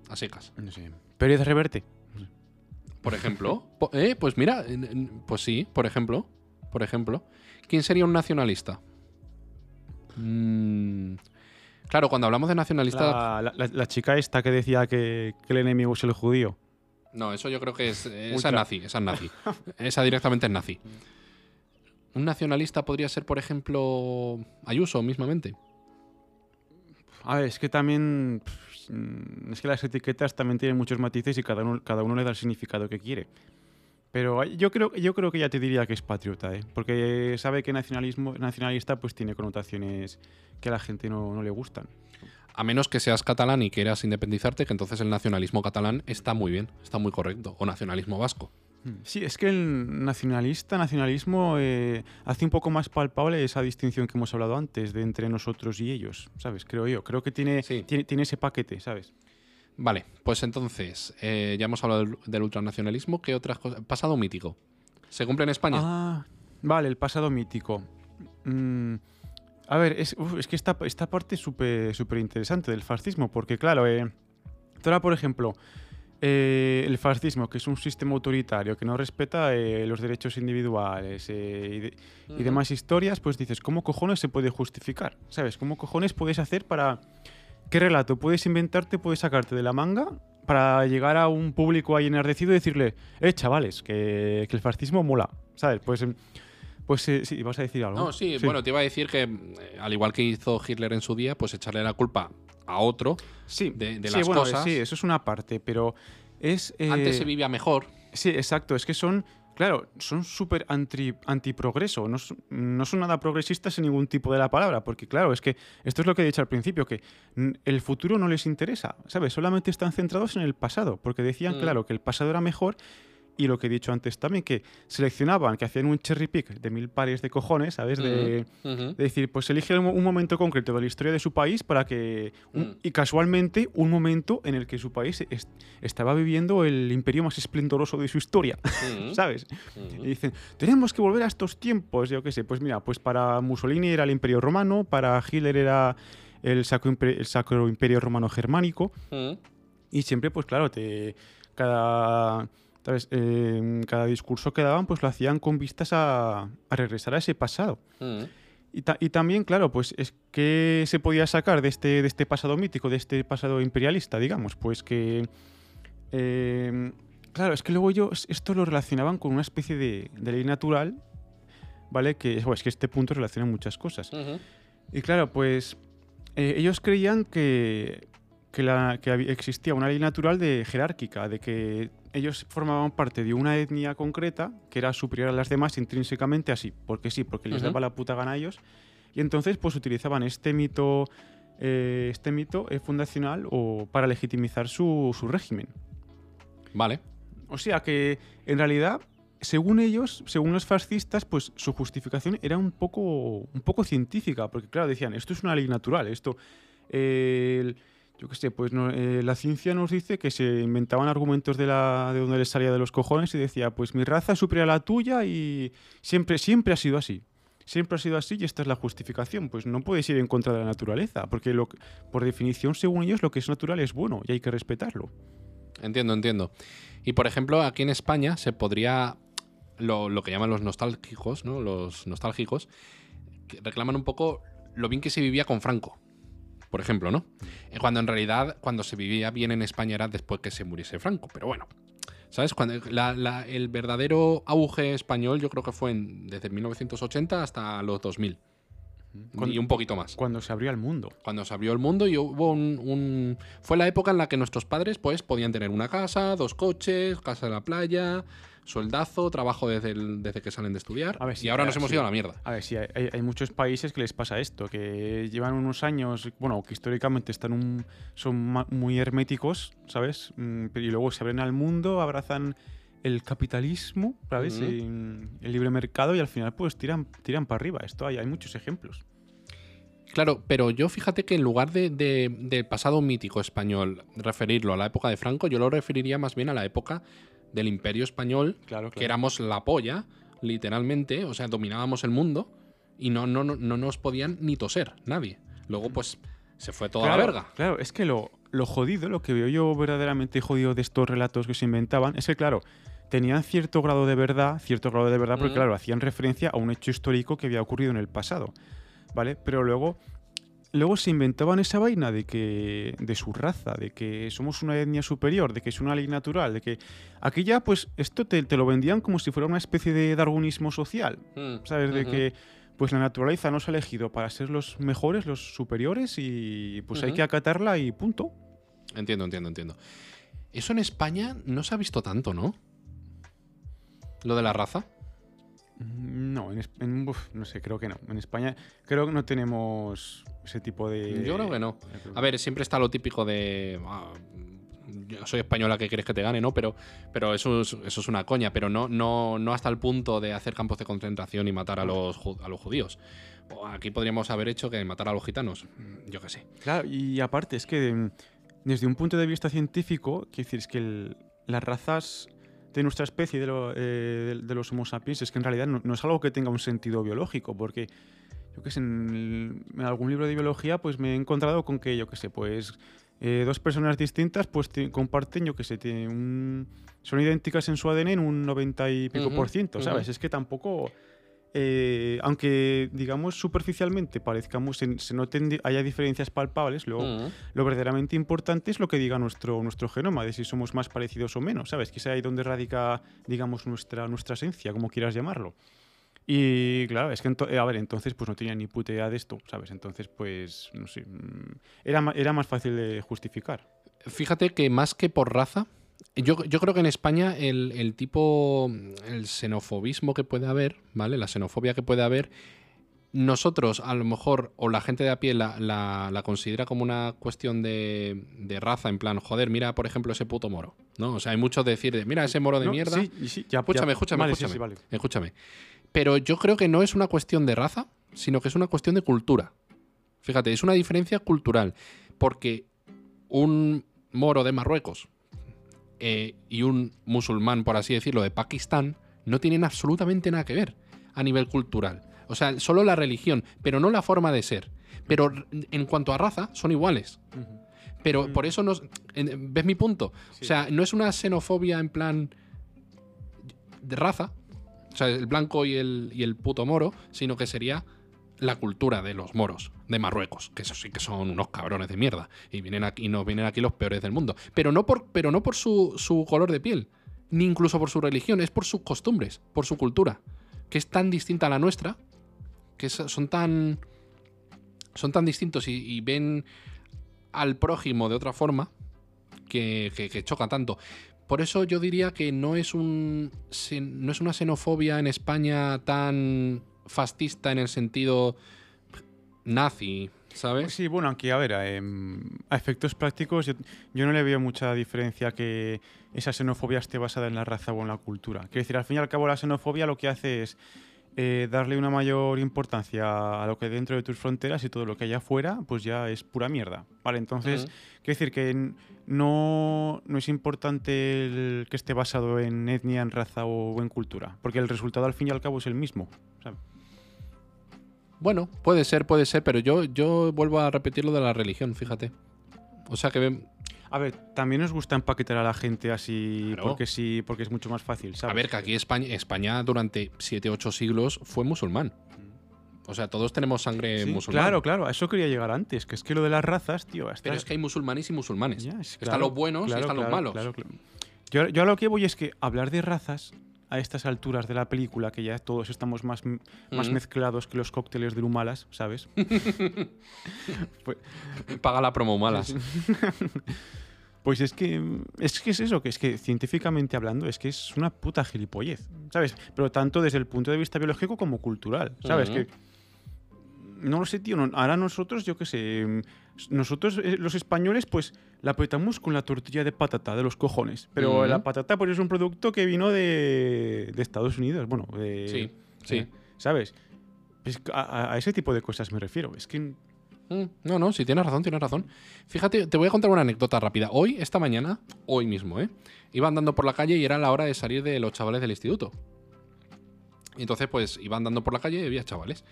A secas. No sé. Pérez Reverte. Por ejemplo. Eh, pues mira, pues sí, por ejemplo. Por ejemplo. ¿Quién sería un nacionalista? Mm, claro, cuando hablamos de nacionalista. La, la- la- la chica esta que decía que, que el enemigo es el judío. No, eso yo creo que es. Esa es nazi, esa es nazi. esa directamente es nazi. Un nacionalista podría ser, por ejemplo, Ayuso mismamente. A ver, es que también... Es que las etiquetas también tienen muchos matices y cada uno, cada uno le da el significado que quiere. Pero yo creo, yo creo que ya te diría que es patriota, ¿eh? Porque sabe que nacionalismo, nacionalista pues tiene connotaciones que a la gente no, no le gustan. A menos que seas catalán y quieras independizarte, que entonces el nacionalismo catalán está muy bien, está muy correcto. O nacionalismo vasco. Sí, es que el nacionalista, nacionalismo eh, hace un poco más palpable esa distinción que hemos hablado antes de entre nosotros y ellos, ¿sabes? Creo yo. Creo que tiene, Sí. tiene, tiene ese paquete, ¿sabes? Vale, pues entonces, eh, ya hemos hablado del, del ultranacionalismo. ¿Qué otras cosas? Pasado mítico. ¿Se cumple en España? Ah, vale, el pasado mítico. Mm, a ver, es, uf, es que esta, esta parte es súper súper interesante del fascismo, porque claro, eh, tú ahora, por ejemplo, eh, el fascismo, que es un sistema autoritario que no respeta eh, los derechos individuales eh, y, de- y demás historias, pues dices, ¿cómo cojones se puede justificar? ¿Sabes? ¿Cómo cojones puedes hacer para... ¿Qué relato puedes inventarte, puedes sacarte de la manga para llegar a un público ahí enardecido y decirle, eh, chavales, que, que el fascismo mola? ¿Sabes? Pues, em, pues eh, sí, vas a decir algo. No, sí, bueno, te iba a decir que, eh, al igual que hizo Hitler en su día, pues echarle la culpa a otro. sí, de- de sí, las bueno, cosas. Sí, eso es una parte, pero es... eh, Antes se vivía mejor. Sí, exacto. Es que son, claro, son súper anti, antiprogreso. No, son- no son nada progresistas en ningún tipo de la palabra. Porque, claro, es que esto es lo que he dicho al principio, que el futuro no les interesa, ¿sabes? Solamente están centrados en el pasado. Porque decían, Mm. claro, que el pasado era mejor. Y lo que he dicho antes también, que seleccionaban, que hacían un cherry pick de mil pares de cojones, ¿sabes? De, Ujú. de decir, pues elige un, un momento concreto de la historia de su país para que. un- Mm. Y casualmente, un momento en el que su país es- estaba viviendo el imperio más esplendoroso de su historia, Ujú. ¿sabes? Ujú. Y dicen, tenemos que volver a estos tiempos. Yo qué sé, pues mira, pues para Mussolini era el imperio romano, para Hitler era el sacro, imper- el sacro imperio romano germánico. Ujú. Y siempre, pues claro, te, cada, ¿sabes? Eh, cada discurso que daban, pues lo hacían con vistas a, a regresar a ese pasado. Ujú. Y, ta- y también, claro, pues es que se podía sacar de este, de este pasado mítico, de este pasado imperialista, digamos, pues que... eh, claro, es que luego ellos esto lo relacionaban con una especie de, de ley natural, ¿vale? Que bueno, es que este punto relaciona muchas cosas. Y claro, pues eh, ellos creían que, que, la- que había- existía una ley natural de jerárquica, de que ellos formaban parte de una etnia concreta que era superior a las demás intrínsecamente así, porque sí, porque les daba la puta gana a ellos. Y entonces pues utilizaban este mito, eh, este mito eh, fundacional o para legitimizar su, su régimen. Vale. O sea que, en realidad, según ellos, según los fascistas, pues su justificación era un poco, un poco científica, porque claro, decían, esto es una ley natural, esto... eh, el- yo qué sé, pues eh, la ciencia nos dice que se inventaban argumentos de, la, de donde les salía de los cojones y decía, pues mi raza es superior a la tuya y siempre, siempre ha sido así. Siempre ha sido así y esta es la justificación. Pues no puedes ir en contra de la naturaleza, porque por definición, según ellos, lo que es natural es bueno y hay que respetarlo. Entiendo, entiendo. Y por ejemplo, aquí en España se podría. Lo, lo que llaman los nostálgicos, ¿no? Los nostálgicos. que reclaman un poco lo bien que se vivía con Franco. Por ejemplo, ¿no? Eh, Cuando en realidad, cuando se vivía bien en España era después que se muriese Franco. Pero bueno. ¿Sabes? Cuando la- la- el verdadero auge español yo creo que fue en- desde 1980 hasta los 2000. y un poquito más. Cuando se abrió el mundo. Cuando se abrió el mundo y hubo un, un- Fue la época en la que nuestros padres pues podían tener una casa, dos coches, casa en la playa, sueldazo, trabajo desde, el- desde que salen de estudiar. A ver, sí, y ahora nos hemos sí. ido a la mierda. A ver, sí, hay, muchos países que les pasa esto, que llevan unos años, bueno, que históricamente están un- son muy herméticos, ¿sabes? Mm, Y luego se abren al mundo, abrazan el capitalismo, ¿sabes? En- el libre mercado y al final pues tiran, tiran para arriba. Esto hay, hay muchos ejemplos. Claro, pero yo fíjate que en lugar de, de- del pasado mítico español referirlo a la época de Franco, yo lo referiría más bien a la época del Imperio Español, Claro, que éramos la polla, literalmente, o sea, dominábamos el mundo y no, no, no, no nos podían ni toser, nadie. Luego, pues, se fue toda claro, la verga. Claro, es que lo, lo jodido, lo que veo yo verdaderamente jodido de estos relatos que se inventaban, es que, claro, tenían cierto grado de verdad, cierto grado de verdad, porque, claro, hacían referencia a un hecho histórico que había ocurrido en el pasado, ¿vale? Pero luego, luego se inventaban esa vaina de que, de su raza, de que somos una etnia superior, de que es una ley natural, de que aquí ya, pues, esto te, te lo vendían como si fuera una especie de darwinismo social, Mm, ¿sabes? De que pues la naturaleza nos ha elegido para ser los mejores, los superiores y pues hay que acatarla y punto. Entiendo, entiendo, entiendo. Eso en España no se ha visto tanto, ¿no? Lo de la raza. Mm, No, en, en- uf, no sé, creo que no. En España creo que no tenemos ese tipo de... Yo creo que no. A ver, siempre está lo típico de. ah, yo soy española, ¿qué quieres que te gane? ¿no? Pero, pero eso, es, eso es una coña, pero no, no, no hasta el punto de hacer campos de concentración y matar a los, a los judíos. Aquí podríamos haber hecho que matar a los gitanos. Mm, Yo qué sé. Claro, y aparte es que mm, desde un punto de vista científico, quiero decir, es que el- las razas de nuestra especie, de, lo- eh, de- de los Homo sapiens, es que en realidad no, no es algo que tenga un sentido biológico, porque yo qué sé, en, el- en algún libro de biología pues me he encontrado con que, yo qué sé, pues eh, dos personas distintas pues comparten, yo qué sé, un- son idénticas en su ADN en un 90 y pico por ciento, ¿sabes? Es que tampoco... eh, aunque digamos superficialmente parezcamos se, se noten haya diferencias palpables luego Mm. lo verdaderamente importante es lo que diga nuestro, nuestro genoma, de si somos más parecidos o menos, ¿sabes? Que es ahí donde radica, digamos, nuestra, nuestra esencia, como quieras llamarlo. Y claro, es que, eh, a ver, entonces pues no tenía ni puta idea de esto, ¿sabes? Entonces, pues, no sé, mm, era, era más fácil de justificar. Fíjate que más que por raza, yo, yo creo que en España el, el tipo, el xenofobismo que puede haber, ¿vale? La xenofobia que puede haber, nosotros a lo mejor, o la gente de a pie la, la- la considera como una cuestión de, de raza, en plan, joder, mira, por ejemplo, ese puto moro, ¿no? O sea, hay mucho de decir, de, mira, ese moro de No, mierda. Sí, sí, ya, Escúchame, ya- escúchame, vale, escúchame. sí, vale. Escúchame. Pero yo creo que no es una cuestión de raza, sino que es una cuestión de cultura. Fíjate, es una diferencia cultural. Porque un moro de Marruecos eh, y un musulmán, por así decirlo, de Pakistán, no tienen absolutamente nada que ver a nivel cultural. O sea, solo la religión, pero no la forma de ser. Pero en cuanto a raza, son iguales. Pero Mm. por eso nos. en- ¿Ves mi punto? Sí. O sea, no es una xenofobia en plan de raza, o sea, el blanco y el, y el puto moro, sino que sería la cultura de los moros de Marruecos, que eso sí que son unos cabrones de mierda y vienen aquí y nos vienen aquí los peores del mundo, pero no por pero no por su, su color de piel, ni incluso por su religión, es por sus costumbres, por su cultura, que es tan distinta a la nuestra, que son tan son tan distintos y, ven al prójimo de otra forma que, que- que choca tanto. Por eso yo diría que no es un no es una xenofobia en España tan fascista en el sentido nazi, ¿sabes? Sí, bueno, aunque a ver, em, a efectos prácticos yo, yo no le veo mucha diferencia que esa xenofobia esté basada en la raza o en la cultura. Quiero decir, al fin y al cabo la xenofobia lo que hace es eh, darle una mayor importancia a lo que dentro de tus fronteras y todo lo que hay afuera, pues ya es pura mierda. Vale, entonces, quiero decir que no, no es importante el que esté basado en etnia, en raza o en cultura, porque el resultado al fin y al cabo es el mismo. ¿sabes? Bueno, puede ser, puede ser, pero yo, yo vuelvo a repetir lo de la religión, fíjate. O sea que ven- A ver, también nos gusta empaquetar a la gente así Claro. porque sí, porque es mucho más fácil, ¿sabes? a ver que aquí España, España durante 7 8 siglos fue musulmán. O sea, todos tenemos sangre Sí, musulmana. claro, claro, a eso quería llegar antes, que es que lo de las razas, tío, hasta- Pero es que hay musulmanes y musulmanes. Es- están los buenos y están los malos. Yo, yo a lo que voy es que hablar de razas a estas alturas de la película, que ya todos estamos más, más Mm. mezclados que los cócteles de Humalas, ¿sabes? pues, Paga la promo malas. pues es que es que es eso, que es que científicamente hablando es que es una puta gilipollez, ¿sabes? Pero tanto desde el punto de vista biológico como cultural, ¿sabes? Que no lo sé, tío. no- ahora nosotros, yo qué sé, nosotros eh, los españoles, pues la petamos con la tortilla de patata de los cojones. Pero la patata, pues es un producto que vino de, de Estados Unidos, bueno, de, Sí, sí. eh, ¿sabes? Pues a, a- a ese tipo de cosas me refiero. Es que Mm, No, no, sí, tienes razón, tienes razón. Fíjate, te voy a contar una anécdota rápida. Hoy, esta mañana, hoy mismo, ¿eh? Iba andando por la calle y era la hora de salir de los chavales del instituto. Y entonces, pues, iba andando por la calle y había chavales.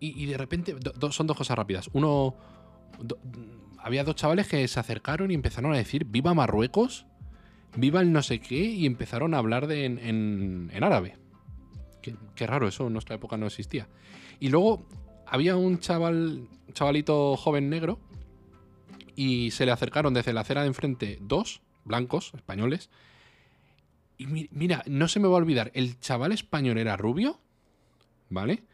Y, y de repente, do- do- son dos cosas rápidas. Uno, do- había dos chavales que se acercaron y empezaron a decir, viva Marruecos, viva el no sé qué, y empezaron a hablar de, en, en- en árabe. Qué, qué raro, eso en nuestra época no existía. Y luego había un chaval, chavalito joven negro y se le acercaron desde la acera de enfrente dos blancos españoles. Y mi- mira, no se me va a olvidar, el chaval español era rubio, ¿vale?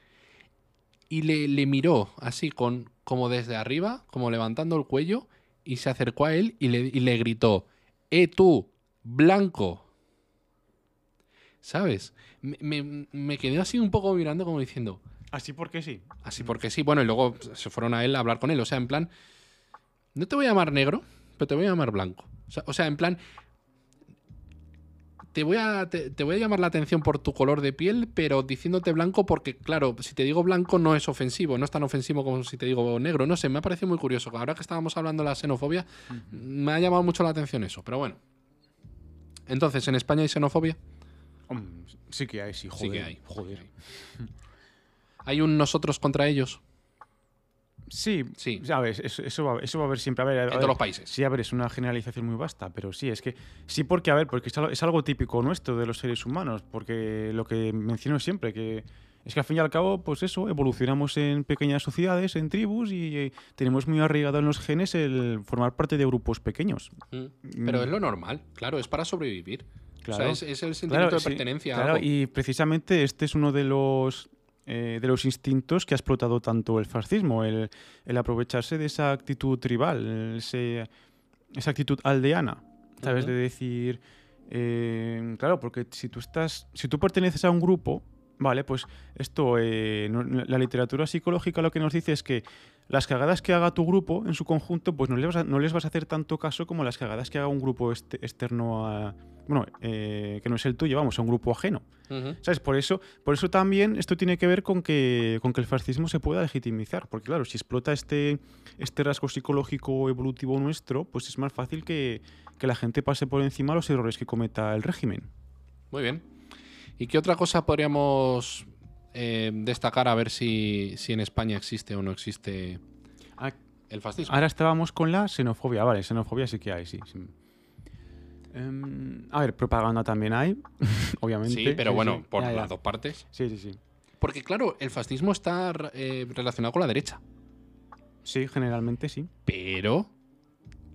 Y le, le miró así, con, como desde arriba, como levantando el cuello, y se acercó a él y le, y le gritó, ¡Eh tú, blanco! ¿Sabes? Me, me- me quedé así un poco mirando como diciendo, así porque sí. Así porque sí, bueno, y luego se fueron a él a hablar con él. O sea, en plan, no te voy a llamar negro, pero te voy a llamar blanco. O sea, o sea, en plan, te voy, a, te, te voy a llamar la atención por tu color de piel, pero diciéndote blanco porque, claro, si te digo blanco no es ofensivo, no es tan ofensivo como si te digo negro. No sé, me ha parecido muy curioso. Ahora que estábamos hablando de la xenofobia, me ha llamado mucho la atención eso, pero bueno. Entonces, ¿en España hay xenofobia? Sí que hay, sí, Sí joder. que hay. Joder. ¿Hay un nosotros contra ellos? Sí, Sí. sabes, eso, eso, va, eso va a haber siempre. A ver, a En ver, todos los países. Sí, a ver, es una generalización muy vasta, pero sí, es que sí, porque, a ver, porque es algo, típico nuestro de los seres humanos, porque lo que menciono siempre, que es que al fin y al cabo, pues eso, evolucionamos en pequeñas sociedades, en tribus, y eh, tenemos muy arraigado en los genes el formar parte de grupos pequeños. Mm. Pero es lo normal, claro, es para sobrevivir. Claro. O sea, es, es el sentimiento Claro, de sí, pertenencia. a claro, y precisamente este es uno de los eh, de los instintos que ha explotado tanto el fascismo, el, el aprovecharse de esa actitud tribal, ese- esa actitud aldeana, ¿sabes? Ujú. De decir, eh, claro, porque si tú estás, si tú perteneces a un grupo, vale, pues esto, eh, no- la literatura psicológica lo que nos dice es que las cagadas que haga tu grupo en su conjunto, pues no les vas a, no les vas a hacer tanto caso como las cagadas que haga un grupo este- externo a, bueno, eh, que no es el tuyo, vamos, a un grupo ajeno. ¿Sabes? Por eso, por eso también esto tiene que ver con que, con que el fascismo se pueda legitimizar. Porque claro, si explota este, este rasgo psicológico evolutivo nuestro, pues es más fácil que, que la gente pase por encima los errores que cometa el régimen. Muy bien. ¿Y qué otra cosa podríamos eh, destacar a ver si, si en España existe o no existe Ah, el fascismo? Ahora estábamos con la xenofobia. Vale, xenofobia sí que hay, sí. sí. Em, a ver, propaganda también hay, obviamente. sí, pero bueno, sí. por Ya, ya. las dos partes. Sí, sí, sí. Porque claro, el fascismo está eh, relacionado con la derecha. Sí, generalmente sí. Pero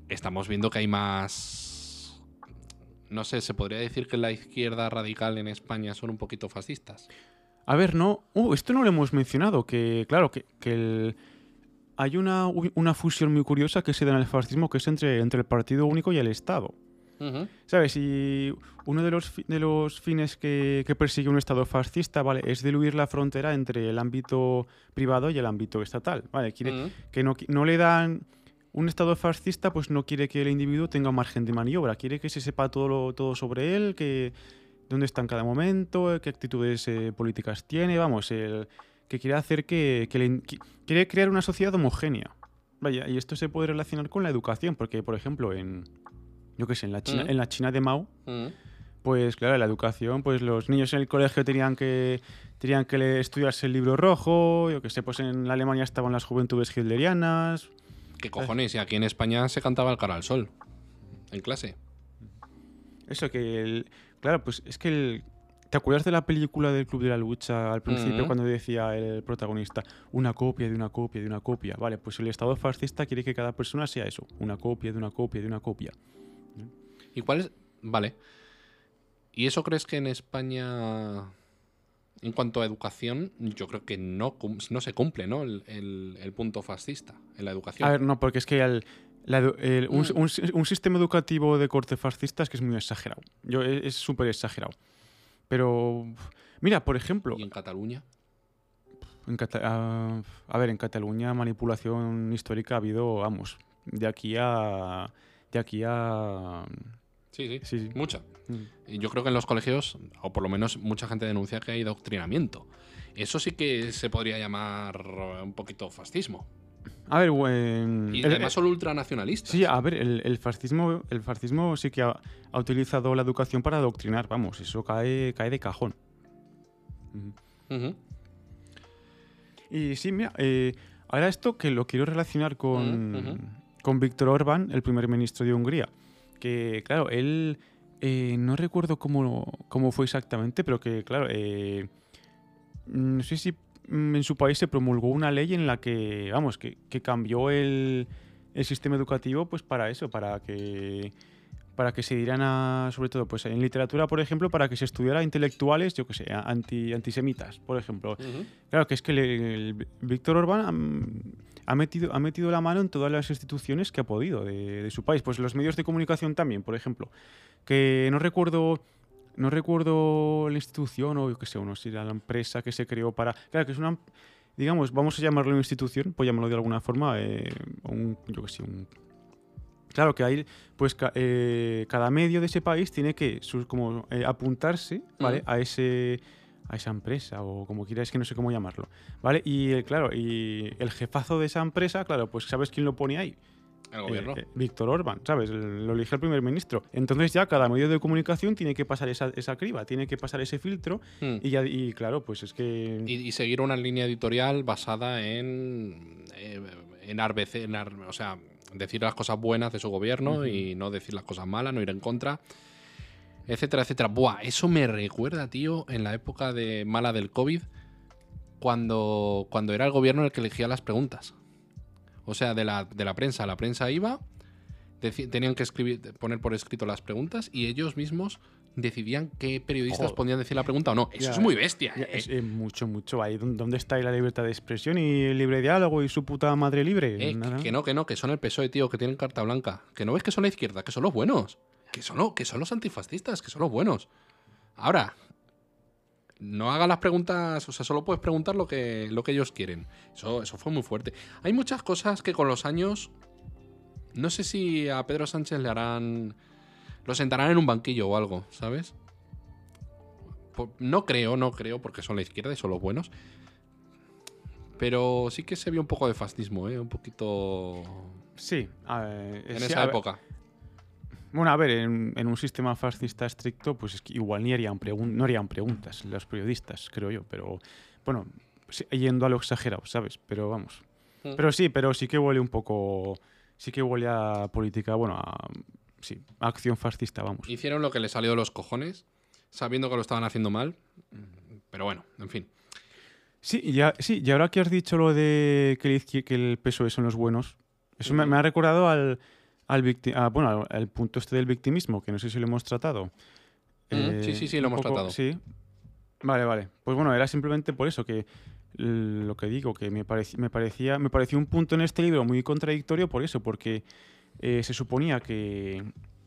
estamos viendo que hay más... No sé, se podría decir que la izquierda radical en España son un poquito fascistas. A ver, no. Uh, esto no lo hemos mencionado. Que, claro, que, que el- hay una, una fusión muy curiosa que se da en el fascismo, que es entre, entre el Partido Único y el Estado. ¿Sabes? Y uno de los, de los fines que, que persigue un Estado fascista, ¿vale? Es diluir la frontera entre el ámbito privado y el ámbito estatal, ¿vale? Quiere, que no, le dan... Un Estado fascista pues no quiere que el individuo tenga margen de maniobra, quiere que se sepa todo, lo- todo sobre él, que dónde está en cada momento, qué actitudes eh, políticas tiene, vamos, el, que quiere hacer que, le quiere crear una sociedad homogénea. Vaya, y esto se puede relacionar con la educación, porque por ejemplo en yo qué sé, en la China, Mm. en la China de Mao, Ujú. pues claro, la educación, pues los niños en el colegio tenían que tenían que estudiarse el libro rojo, yo qué sé, pues en la Alemania estaban las juventudes hitlerianas. ¿Qué cojones? Y aquí en España se cantaba el cara al sol. En clase. Eso que el, claro, pues es que el, ¿te acuerdas de la película del Club de la Lucha al principio cuando decía el protagonista una copia de una copia de una copia? Vale, pues el Estado fascista quiere que cada persona sea eso, una copia de una copia de una copia. ¿Y cuál es? Vale. ¿Y eso crees que en España, en cuanto a educación, yo creo que no, no se cumple, ¿no? El, el- el punto fascista en la educación. A ver, no, porque es que el- la edu- el- un, Mm. un si- un sistema educativo de corte fascista es que es muy exagerado. Yo, es súper exagerado. Pero, mira, por ejemplo, ¿Y en Cataluña? en Cata- a, a ver, en Cataluña manipulación histórica ha habido, vamos, de aquí a... De aquí a... Sí, sí, Sí, sí. mucha. Mm. Yo creo que en los colegios, o por lo menos mucha gente denuncia que hay doctrinamiento. Eso sí que se podría llamar un poquito fascismo. A ver, buen- Y el- además son ultranacionalistas. Sí, a ver, el, el fascismo, el fascismo sí que ha, ha utilizado la educación para adoctrinar, vamos, eso cae, cae de cajón. Y sí, mira, eh, ahora esto que lo quiero relacionar con, con Víctor Orbán, el primer ministro de Hungría. Que, claro, él, eh, no recuerdo cómo, cómo fue exactamente, pero que, claro, eh, no sé si en su país se promulgó una ley en la que, vamos, que, que cambió el, el sistema educativo pues para eso, para que para que se dieran a, sobre todo pues en literatura, por ejemplo, para que se estudiara intelectuales, yo que sé, anti, antisemitas, por ejemplo. Claro, que es que el Víctor Orbán ha, ha metido, ha metido la mano en todas las instituciones que ha podido de, de su país. Pues los medios de comunicación también, por ejemplo. Que no recuerdo. No recuerdo la institución o yo qué sé, o no sé, la empresa que se creó para. Claro, que es una. Digamos, vamos a llamarlo una institución, pues llamarlo de alguna forma. eh, un, yo qué sé, un. Claro que hay, pues ca- eh, cada medio de ese país tiene que sus- como eh, apuntarse, ¿vale? Ujú. A ese a esa empresa o como quieras que no sé cómo llamarlo, ¿vale? Y eh, claro, y el jefazo de esa empresa, claro, pues ¿sabes quién lo pone ahí? El gobierno. Eh, eh, Víctor Orbán, ¿sabes? El- Lo elige el primer ministro. Entonces ya cada medio de comunicación tiene que pasar esa, esa criba, tiene que pasar ese filtro Mm. y, ya, y claro, pues es que... y, y seguir una línea editorial basada en eh, en en o sea decir las cosas buenas de su gobierno y no decir las cosas malas no ir en contra etcétera etcétera Buah, eso me recuerda tío en la época de mala del covid cuando cuando era el gobierno el que elegía las preguntas o sea de la, de la prensa la prensa iba tenían que escribir poner por escrito las preguntas y ellos mismos decidían qué periodistas Joder. podían decir la pregunta o no eso Ya, es muy bestia Ya, ¿eh? es, eh, mucho, mucho. Ahí ¿dó- ¿Dónde está ahí la libertad de expresión y el libre diálogo y su puta madre libre? Eh, que no, que no, que son el PSOE, tío, que tienen carta blanca. Que no ves que son la izquierda, que son los buenos. Que son, lo- que son los antifascistas, que son los buenos. Ahora, no hagan las preguntas, o sea, solo puedes preguntar lo que, lo que ellos quieren. Eso, eso fue muy fuerte. Hay muchas cosas que con los años. No sé si a Pedro Sánchez le harán. Lo sentarán en un banquillo o algo, ¿sabes? No creo, no creo, porque son la izquierda y son los buenos. Pero sí que se vio un poco de fascismo, ¿eh? Un poquito. Sí, a ver, En sí, esa a ver, época. Bueno, a ver, en, en un sistema fascista estricto, pues es que igual ni harían no harían preguntas los periodistas, creo yo. Pero bueno, yendo a lo exagerado, ¿sabes? Pero vamos. Mm. Pero sí, pero sí que huele un poco. Sí que huele a política, bueno, a. Sí, a acción fascista, vamos. Hicieron lo que les salió de los cojones, sabiendo que lo estaban haciendo mal. Pero bueno, en fin. Sí, ya, sí, y ahora que has dicho lo de que el, que el PSOE son los buenos, eso me, me ha recordado al, al, victi- a, bueno, al punto este del victimismo, que no sé si lo hemos tratado. Sí, sí, sí, lo hemos tratado. Sí. Vale, vale. Pues bueno, era simplemente por eso que lo que digo, que me, pareci- me parecía me pareció un punto en este libro muy contradictorio por eso, porque eh, se suponía que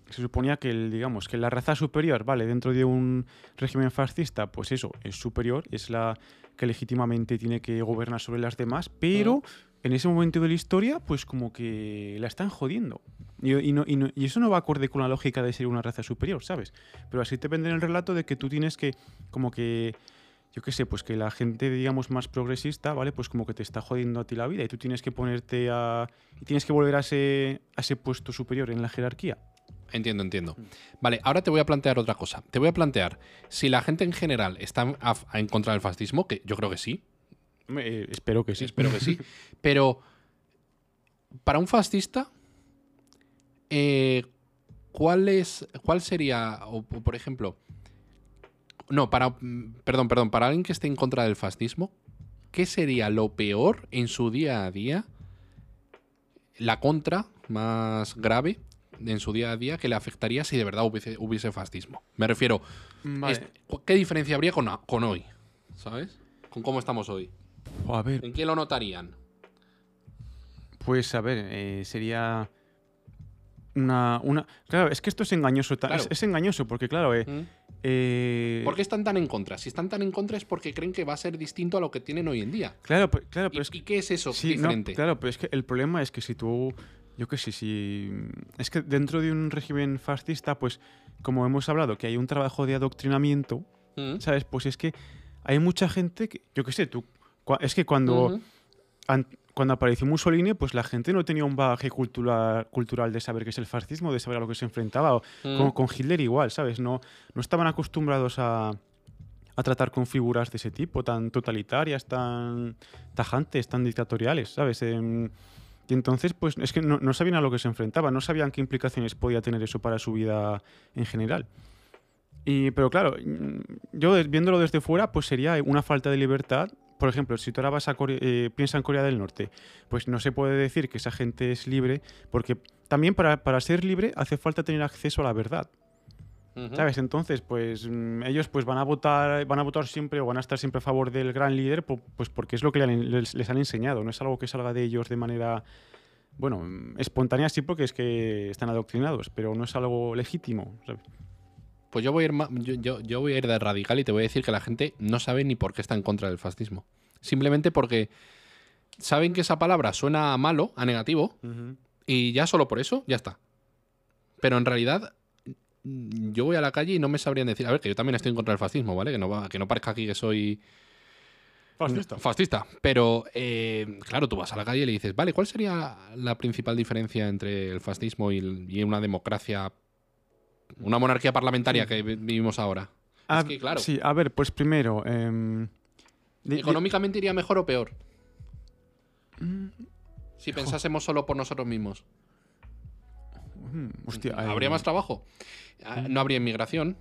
se suponía que el, digamos que la raza superior, vale, dentro de un régimen fascista, pues eso, es superior, es la que legítimamente tiene que gobernar sobre las demás, pero en ese momento de la historia, pues como que la están jodiendo. Y, y no- y no- y eso no va acorde con la lógica de ser una raza superior, ¿sabes? Pero así te venden el relato de que tú tienes que, como que, yo qué sé, pues que la gente, digamos, más progresista, ¿vale? Pues como que te está jodiendo a ti la vida y tú tienes que ponerte a... y tienes que volver a ese, a ese puesto superior en la jerarquía. Entiendo, entiendo. Vale, ahora te voy a plantear otra cosa. Te voy a plantear si la gente en general está a- a- en contra del fascismo, que yo creo que sí, Eh, espero que sí. espero que sí, pero para un fascista, eh, ¿cuál, es, ¿cuál sería, o, o por ejemplo, no, para, perdón, perdón, para alguien que esté en contra del fascismo, ¿qué sería lo peor en su día a día, la contra más grave en su día a día que le afectaría si de verdad hubiese, hubiese fascismo. Me refiero, Vale. ¿qué diferencia habría con, con hoy? ¿Sabes? Con cómo estamos hoy. Jo, a ver, ¿En qué lo notarían? pues a ver, eh, sería una, una... Claro, es que esto es engañoso. Claro. Es, es engañoso porque, claro, eh, ¿Mm? eh, ¿Por qué están tan en contra? Si están tan en contra es porque creen que va a ser distinto a lo que tienen hoy en día. Claro, pues- claro, ¿Y, pero es y qué es eso Sí, no, diferente? claro, pero es que el problema es que si tú, yo qué sé, si es que dentro de un régimen fascista, pues como hemos hablado, que hay un trabajo de adoctrinamiento, ¿Mm? ¿sabes? Pues es que hay mucha gente que, yo qué sé, tú, es que cuando, Ujú. an- cuando apareció Mussolini, pues la gente no tenía un bagaje cultural, cultural de saber qué es el fascismo, de saber a lo que se enfrentaba, o Mm. con, con Hitler igual, ¿sabes? No, no estaban acostumbrados a, a tratar con figuras de ese tipo, tan totalitarias, tan tajantes, tan dictatoriales, ¿sabes? Em, y entonces, pues es que no, no sabían a lo que se enfrentaban, no sabían qué implicaciones podía tener eso para su vida en general. Y, pero claro, yo viéndolo desde fuera, pues sería una falta de libertad. Por ejemplo, si tú ahora vas a Core- eh, piensa en Corea del Norte, pues no se puede decir que esa gente es libre, porque también para, para ser libre hace falta tener acceso a la verdad. ¿Sabes? Entonces, pues mm, ellos pues van a votar, van a votar siempre o van a estar siempre a favor del gran líder, pues porque es lo que les, les han enseñado, no es algo que salga de ellos de manera bueno, espontánea sí porque es que están adoctrinados, pero no es algo legítimo. ¿sabes? Pues yo voy, a ir yo, yo- yo voy a ir de radical y te voy a decir que la gente no sabe ni por qué está en contra del fascismo. Simplemente porque saben que esa palabra suena a malo, a negativo, y ya solo por eso, ya está. Pero en realidad, yo voy a la calle y no me sabrían decir. A ver, que yo también estoy en contra del fascismo, ¿vale? Que no, va- que no parezca aquí que soy fascista. Pero, eh, claro, tú vas a la calle y le dices, vale, ¿cuál sería la principal diferencia entre el fascismo y una democracia, una monarquía parlamentaria que vi- vivimos ahora? Ah, es que, claro, Sí, a ver, pues primero... em, ¿económicamente iría mejor o peor? Mm, Si pensásemos solo por nosotros mismos. mm, hostia, ¿Habría eh, más trabajo? Ah, No habría inmigración.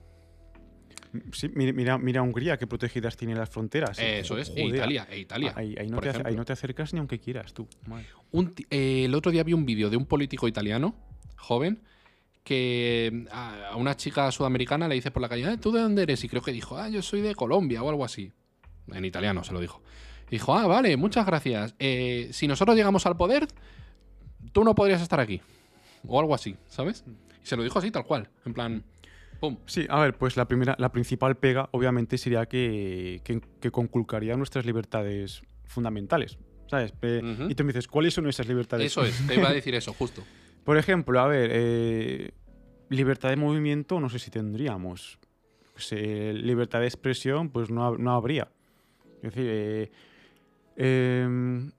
Sí, mira, mira, Hungría, qué protegidas tiene las fronteras. ¿eh? Eso es. E Italia. E Italia. Ahí, ahí no te, ace- ahí ejemplo. no te acercas ni aunque quieras tú. Un eh, el otro día vi un vídeo de un político italiano, joven, que a a una chica sudamericana le dice por la calle, "Ah, ¿tú de dónde eres? Y creo que dijo, ah, yo soy de Colombia o algo así. En italiano se lo dijo. Y dijo, ah, vale, muchas gracias. Eh, si nosotros llegamos al poder, tú no podrías estar aquí. O algo así, ¿sabes? Y se lo dijo así, tal cual. En plan, pum. Sí, a ver, pues la primera, la principal pega, obviamente, sería que, que, que conculcaría nuestras libertades fundamentales. ¿Sabes? Y tú me dices, ¿cuáles son esas libertades? Eso es, te iba a decir eso, justo. Por ejemplo, a ver, eh, libertad de movimiento, no sé si tendríamos. Libertad de expresión, pues no, no habría. Es decir, eh, em,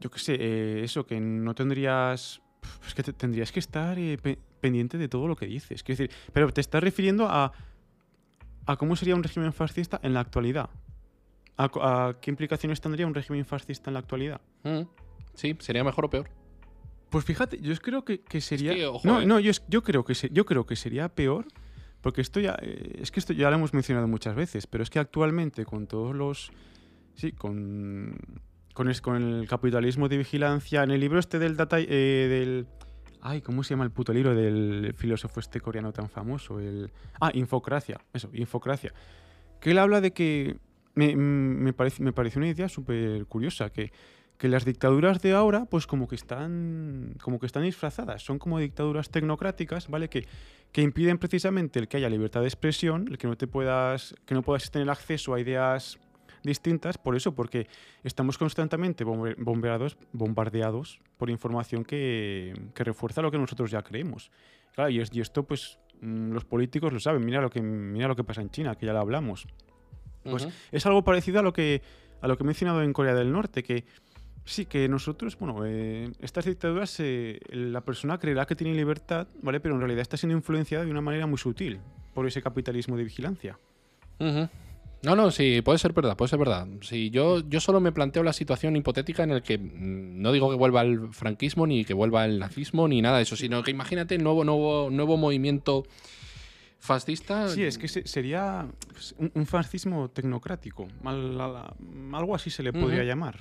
yo qué sé, eh, eso, que no tendrías. Es que te- tendrías que estar eh, pe- pendiente de todo lo que dices. Quiero decir, pero te estás refiriendo a, a cómo sería un régimen fascista en la actualidad. A qué implicaciones tendría un régimen fascista en la actualidad. Mm. Sí, sería mejor o peor. Pues fíjate, yo creo que, que sería. que, ojo, no, eh. no, yo, es- yo creo que se- yo creo que sería peor. Porque esto ya. eh, es que esto ya lo hemos mencionado muchas veces. Pero es que actualmente, con todos los. Sí, con. Con, es- con el capitalismo de vigilancia. En el libro este del data. eh, del. Ay, ¿cómo se llama el puto libro del filósofo este coreano tan famoso? El, ah, Infocracia. Eso, Infocracia. Que él habla de que. Me, me, parece, me parece una idea súper curiosa. Que que las dictaduras de ahora, pues como que están, como que están disfrazadas, son como dictaduras tecnocráticas, ¿vale? Que, que impiden precisamente el que haya libertad de expresión, el que no te puedas, que no puedas tener acceso a ideas distintas, por eso, porque estamos constantemente bombeados, bombardeados por información que, que refuerza lo que nosotros ya creemos. Claro, y, es- y esto, pues, mm, los políticos lo saben. Mira lo que, mira lo que pasa en China, que ya lo hablamos. Pues es algo parecido a lo que a lo que he mencionado en Corea del Norte, que sí, que nosotros, bueno, eh, estas dictaduras, eh, la persona creerá que tiene libertad, ¿vale? Pero en realidad está siendo influenciada de una manera muy sutil por ese capitalismo de vigilancia. No, no, sí, puede ser verdad, puede ser verdad. Sí, yo, yo solo me planteo la situación hipotética en el que mm, no digo que vuelva el franquismo, ni que vuelva el nazismo, ni nada de eso, sino que imagínate el nuevo, nuevo, nuevo movimiento fascista. Sí, es que se- sería pues, un, fascismo tecnocrático. Mal- la- la- algo así se le podría llamar.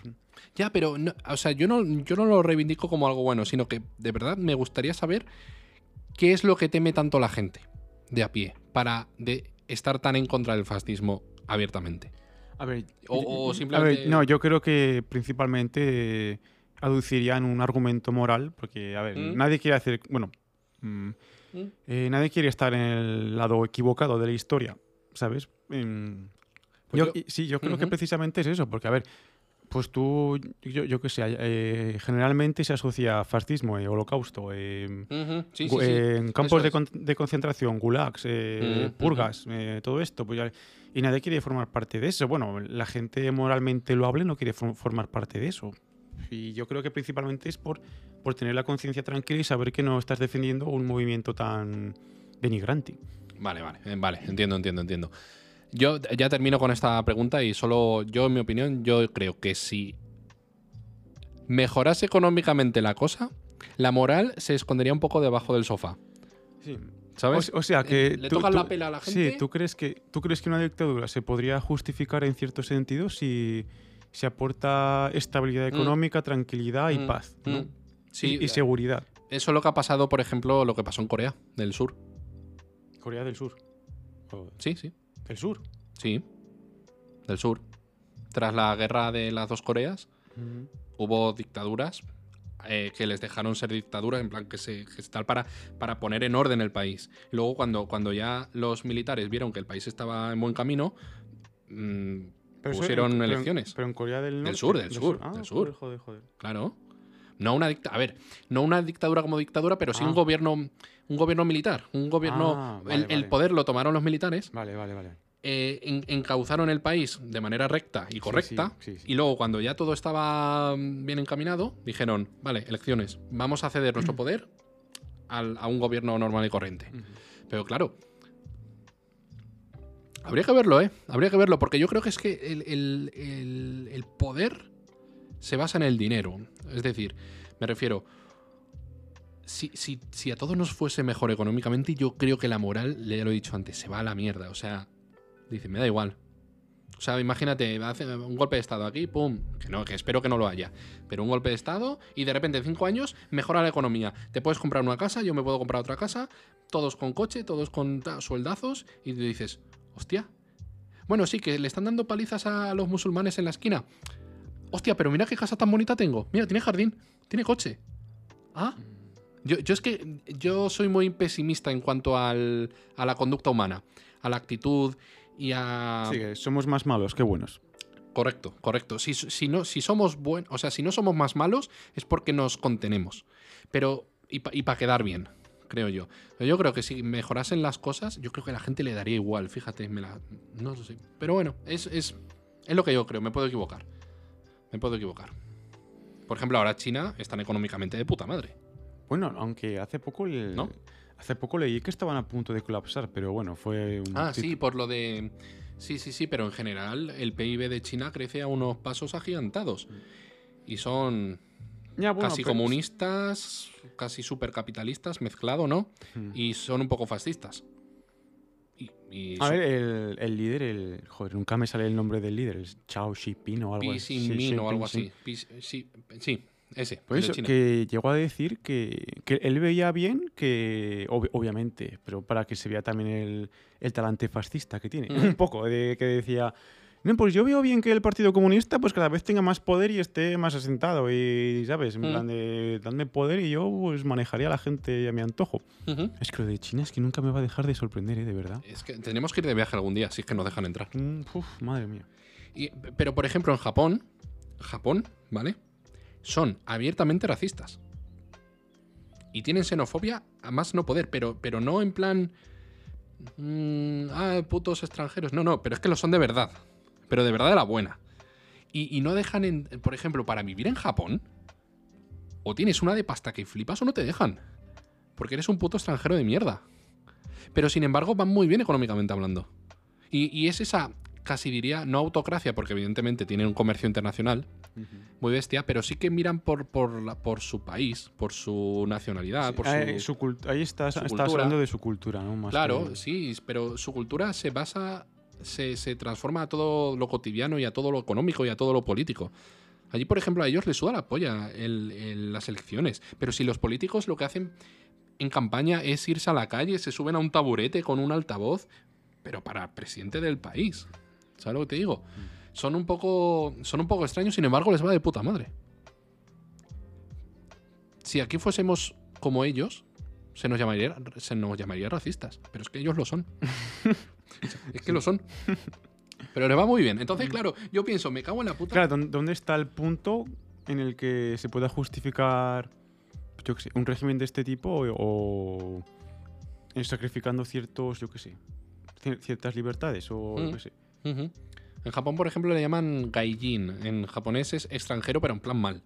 Ya, pero, no- o sea, yo no, yo no lo reivindico como algo bueno, sino que de verdad me gustaría saber qué es lo que teme tanto la gente de a pie para de estar tan en contra del fascismo abiertamente. A ver, O- o a simplemente- ver, no, yo creo que principalmente eh, aducirían un argumento moral, porque, a ver, ¿Mm? nadie quiere hacer, bueno, mm, ¿Mm? eh, nadie quiere estar en el lado equivocado de la historia, ¿sabes? Em, Pues yo- sí, yo creo que precisamente es eso, porque, a ver, pues tú, yo, yo qué sé, eh, generalmente se asocia fascismo, eh, holocausto, Ujú, Sí, sí, gu- sí. eh, campos de, es. con- de concentración, gulags, eh, purgas, todo esto, pues y nadie quiere formar parte de eso. Bueno, la gente moralmente loable no quiere for- formar parte de eso. Y yo creo que principalmente es por, por tener la conciencia tranquila y saber que no estás defendiendo un movimiento tan denigrante. Vale, vale, eh, vale, entiendo, entiendo, entiendo. Yo ya termino con esta pregunta y solo yo, en mi opinión, yo creo que si mejorase económicamente la cosa, la moral se escondería un poco debajo del sofá. Sí. ¿Sabes? O, o sea que... Eh, ¿Le tocan la pela a la gente? Sí, ¿tú crees, que, ¿tú crees que una dictadura se podría justificar en cierto sentido si, si aporta estabilidad Mm. económica, tranquilidad y Mm, paz? ¿no? mm. Sí, y, y seguridad. eso es lo que ha pasado, por ejemplo, lo que pasó en Corea del Sur. Corea del Sur. Sí, sí, ¿Del Sur? sí. Del Sur. Tras la guerra de las dos Coreas, hubo dictaduras eh, que les dejaron ser dictaduras, en plan que se, que se tal para, para poner en orden el país. Luego, cuando, cuando ya los militares vieron que el país estaba en buen camino, Pero pusieron en- pero en- elecciones. Pero en Corea del Norte. sur, del sur, Ah, del sur. Joder, joder, joder. Claro. No una dicta a ver, no una dictadura como dictadura, pero sí Ah. un gobierno, un gobierno militar. Un gobierno. Ah, el, vale, el vale. poder lo tomaron los militares, Vale, vale, vale. eh, en- encauzaron el país de manera recta y correcta. sí, sí. Y luego, cuando ya todo estaba mm, bien encaminado, dijeron: Vale, elecciones, vamos a ceder nuestro poder al- a un gobierno normal y corriente. Pero claro. Habría que verlo, ¿eh? Habría que verlo, porque yo creo que es que el, el- el- poder se basa en el dinero. Es decir, me refiero. Si, si- si a todos nos fuese mejor económicamente, yo creo que la moral, ya lo he dicho antes, se va a la mierda. O sea, dice, me da igual. O sea, imagínate, hace un golpe de estado aquí, pum, que no, que espero que no lo haya. Pero un golpe de estado y de repente en cinco años mejora la economía. Te puedes comprar una casa, yo me puedo comprar otra casa, todos con coche, todos con sueldazos, y te dices, hostia. Bueno, sí, que le están dando palizas a los musulmanes en la esquina. Hostia, pero mira qué casa tan bonita tengo. Mira, tiene jardín, tiene coche. Ah. Yo, yo es que yo soy muy pesimista en cuanto al- a la conducta humana, a la actitud y a... Sí, somos más malos que buenos. Correcto, correcto. Si, si, no, si somos buenos, o sea, si no somos más malos es porque nos contenemos. Pero, y para quedar bien, creo yo. Pero yo creo que si mejorasen las cosas, yo creo que a la gente le daría igual, fíjate, me la, no sé. Pero bueno, es, es, es lo que yo creo, me puedo equivocar. Me puedo equivocar. Por ejemplo, ahora China están económicamente de puta madre. Bueno, aunque hace poco el- ¿No? hace poco leí que estaban a punto de colapsar, pero bueno, fue un Ah, sí, por lo de... Sí, sí, sí, pero en general el PIB de China crece a unos pasos agigantados. Y son Ya, bueno, casi pero- comunistas, casi supercapitalistas, mezclado, ¿no? Mm. Y son un poco fascistas. Y, y A son- ver, el, el líder, el. Joder, nunca me sale el nombre del líder, el Chao Xiping o algo así. Min o algo así. sí. Sí, ese. De eso, que llegó a decir que, que él veía bien que, ob- obviamente, pero para que se vea también el, el talante fascista que tiene. Mm. Un poco, de que decía, no, pues yo veo bien que el Partido Comunista pues cada vez tenga más poder y esté más asentado y, ¿sabes? En Mm. plan de, dadme poder y yo pues manejaría a la gente a mi antojo. Es que lo de China es que nunca me va a dejar de sorprender, ¿eh? De verdad. Es que tenemos que ir de viaje algún día, si es que nos dejan entrar. Mm, uf, madre mía. Y- pero, por ejemplo, en Japón, Japón, ¿vale? Son abiertamente racistas. Y tienen xenofobia a más no poder, pero, pero no en plan. mm, ah, putos extranjeros. No, no, pero es que lo son de verdad. Pero de verdad de la buena. Y, y no dejan, en, por ejemplo, para vivir en Japón, o tienes una de pasta que flipas o no te dejan. Porque eres un puto extranjero de mierda. Pero sin embargo, van muy bien económicamente hablando. Y, y es esa casi diría, no autocracia, porque evidentemente tienen un comercio internacional muy bestia, pero sí que miran por, por, la- por su país, por su nacionalidad, por su... Su ahí estás, su estás hablando de su cultura, ¿no? Más Claro, que- sí, pero su cultura se basa, se, transforma a todo lo cotidiano y a todo lo económico y a todo lo político. Allí, por ejemplo, a ellos les suda la polla el- las elecciones, pero si los políticos lo que hacen en campaña es irse a la calle, se suben a un taburete con un altavoz, pero para presidente del país. ¿Sabes lo que te digo? Son un poco, son un poco extraños, sin embargo, les va de puta madre. Si aquí fuésemos como ellos, se nos llamaría, se nos llamaría racistas. Pero es que ellos lo son. es que lo son. Pero le va muy bien. Entonces, claro, yo pienso, me cago en la puta. Claro, ¿dó- ¿dónde está el punto en el que se pueda justificar yo qué sé, un régimen de este tipo o, sacrificando ciertos, yo qué sé, cier- ciertas libertades o yo Mm. qué sé? En Japón, por ejemplo, le llaman gaijin. En japonés es extranjero, pero en plan mal.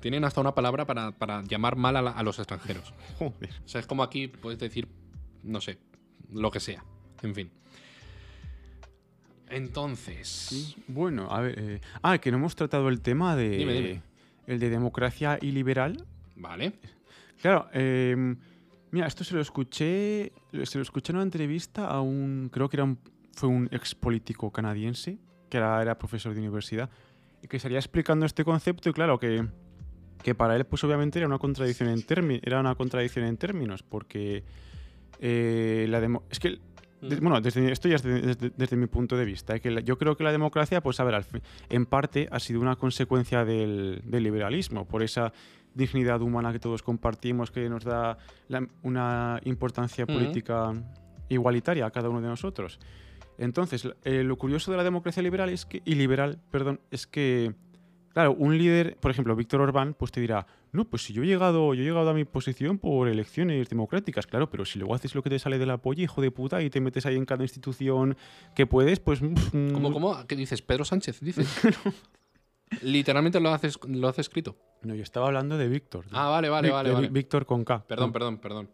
Tienen hasta una palabra para, para llamar mal a, la- a los extranjeros. Joder. O sea, es como aquí puedes decir, no sé, lo que sea. En fin. Entonces. Bueno, a ver. eh, ah, que no hemos tratado el tema de. Dime, dime. El de democracia y liberal. Vale. Claro, eh, mira, esto se lo escuché. Se lo escuché en una entrevista a un. Creo que era un, fue un ex político canadiense, que era, era profesor de universidad, y que salía explicando este concepto, y claro, que, que para él, pues obviamente era una contradicción en, termi- era una contradicción en términos, porque eh, la demo- es que de- bueno, desde, esto ya es de- desde, desde mi punto de vista. ¿eh? Que la- yo creo que la democracia, pues a ver, al fin- en parte ha sido una consecuencia del, del liberalismo, por esa dignidad humana que todos compartimos, que nos da la- una importancia política igualitaria a cada uno de nosotros. Entonces, eh, lo curioso de la democracia liberal es que, y liberal, perdón, es que, claro, un líder, por ejemplo, Víctor Orbán, pues te dirá, no, pues si yo he llegado, yo he llegado a mi posición por elecciones democráticas, claro, pero si luego haces lo que te sale de la polla, hijo de puta, y te metes ahí en cada institución que puedes, pues... mm, ¿Cómo, cómo? ¿Qué dices? ¿Pedro Sánchez? Dices. Literalmente lo haces, lo hace escrito. No, yo estaba hablando de Víctor. Ah, vale, vale, vale. vale. Víctor con K. Perdón, Mm. perdón, perdón.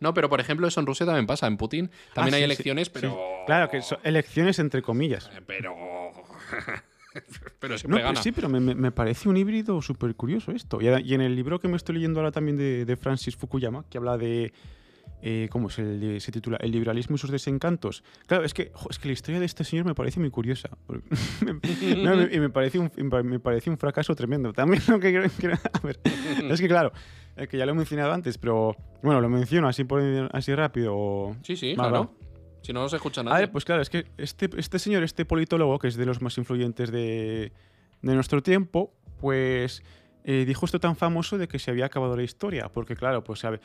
No, pero por ejemplo, eso en Rusia también pasa. En Putin también Ah, hay sí, elecciones, sí. pero. Claro, que son elecciones entre comillas. Eh, Pero. pero No, siempre pero gana. sí, pero me, me- parece un híbrido súper curioso esto. Y, y en el libro que me estoy leyendo ahora también de, de Francis Fukuyama, que habla de. eh, ¿Cómo es? El, de- se titula El liberalismo y sus desencantos. Claro, es que, jo, es que la historia de este señor me parece muy curiosa. No, me- y me parece, un, me parece un fracaso tremendo. También lo que quiero- quiero- a ver, es que, claro, es que ya lo he mencionado antes, pero bueno, lo menciono así, por, así rápido. Sí, sí, Va, claro. Si no, no se escucha a nada. ver, pues claro, es que este, este señor, este politólogo, que es de los más influyentes de, de nuestro tiempo, pues eh, dijo esto tan famoso de que se había acabado la historia, porque claro, pues sabe,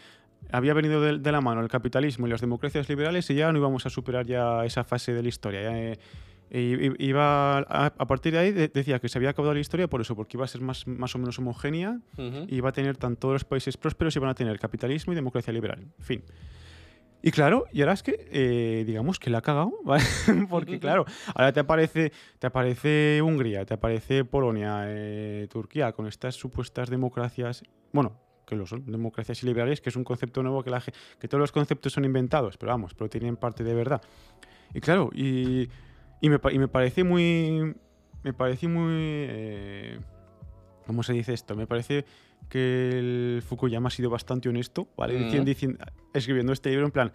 había venido de, de la mano el capitalismo y las democracias liberales y ya no íbamos a superar ya esa fase de la historia. ya, eh, iba a, a partir de ahí de- decía que se había acabado la historia por eso, porque iba a ser más, más o menos homogénea y va a tener tanto los países prósperos y van a tener capitalismo y democracia liberal. En fin. Y claro, y ahora es que, eh, digamos que la ha cagado, ¿vale? Porque claro, ahora te aparece, te aparece Hungría, te aparece Polonia, eh, Turquía, con estas supuestas democracias, bueno, que lo son, democracias liberales, que es un concepto nuevo que, la, que todos los conceptos son inventados, pero vamos, pero tienen parte de verdad. Y claro, y, y, me, y me parece muy, me parece muy, eh, ¿cómo se dice esto? Me parece que el Fukuyama ha sido bastante honesto, ¿vale? Mm. Dicien- dicien- escribiendo este libro en plan,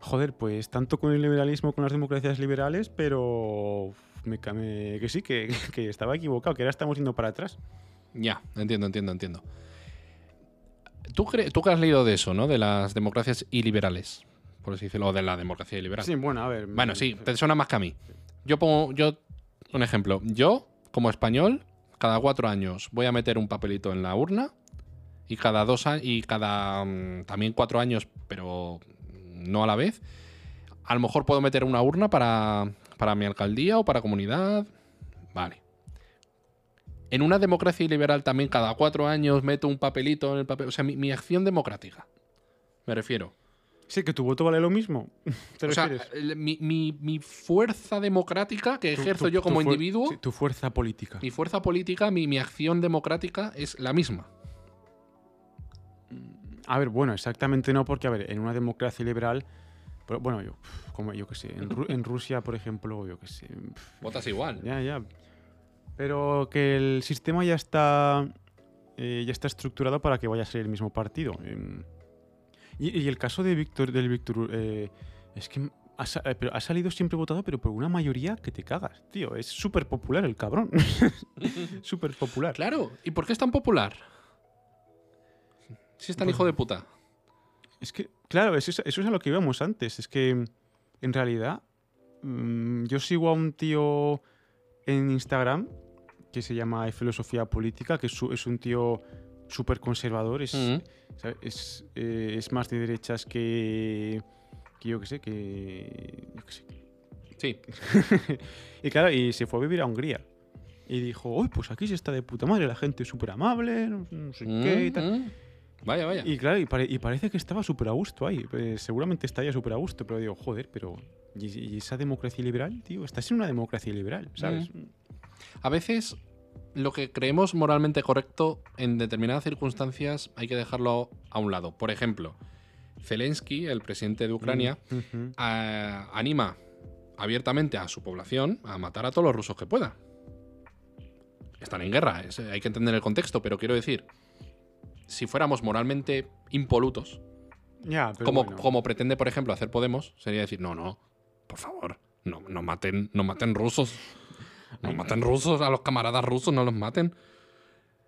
joder, pues tanto con el liberalismo, con las democracias liberales, pero me, me- que sí, que, que estaba equivocado, que ahora estamos yendo para atrás. Ya, entiendo, entiendo, entiendo. ¿Tú, tú que has leído de eso, ¿no? De las democracias iliberales, por así decirlo, o de la democracia iliberal. Sí, bueno, a ver. Bueno, sí, te suena más que a mí. Yo pongo, yo, un ejemplo. Yo, como español, cada cuatro años voy a meter un papelito en la urna y cada dos años, y cada mm, también cuatro años, pero no a la vez, a lo mejor puedo meter una urna para, para mi alcaldía o para comunidad. Vale. En una democracia liberal también cada cuatro años meto un papelito en el papel. O sea, mi, mi acción democrática. Me refiero. Sí, que tu voto vale lo mismo. ¿Te O sea, mi, mi- mi fuerza democrática que Tu- ejerzo tu- yo como individuo, sí, tu fuerza política. mi fuerza política, mi, mi acción democrática es la misma. A ver, bueno, exactamente no, porque, a ver, en una democracia liberal Pero, bueno, yo, como yo qué sé, en, Ru- en Rusia, por ejemplo, yo qué sé. Votas igual. Ya, ya. Pero que el sistema ya está eh, ya está estructurado para que vaya a ser el mismo partido. Y, y el caso de Víctor del Víctor eh, es que ha, eh, pero ha salido siempre votado, pero por una mayoría que te cagas, tío. Es súper popular el cabrón. súper popular. Claro. ¿Y por qué es tan popular? Si es tan Pues- hijo de puta. Es que, claro, eso es, eso es a lo que íbamos antes. Es que, en realidad, mm, yo sigo a un tío en Instagram que se llama Filosofía Política, que es, es un tío súper conservador. Es. ¿sabe? es, eh, es más de derechas que, que yo qué sé, que... yo sé. Sí. y claro, y se fue a vivir a Hungría. Y dijo, uy, pues aquí se está de puta madre, la gente es súper amable, no, no sé qué y tal. Vaya, vaya. Y claro, y, pare- y parece que estaba súper a gusto ahí. Eh, seguramente estaría súper a gusto, pero digo, joder, pero. ¿y, y esa democracia liberal, tío? Estás en una democracia liberal, ¿sabes? A veces lo que creemos moralmente correcto en determinadas circunstancias hay que dejarlo a un lado. Por ejemplo, Zelensky, el presidente de Ucrania, Mm, a- anima abiertamente a su población a matar a todos los rusos que pueda. Están en guerra, es- hay que entender el contexto, pero quiero decir, si fuéramos moralmente impolutos, pero. como, bueno. como pretende, por ejemplo, hacer Podemos, sería decir, no, no, por favor, no, no maten, no maten rusos. No maten rusos, a los camaradas rusos no los maten.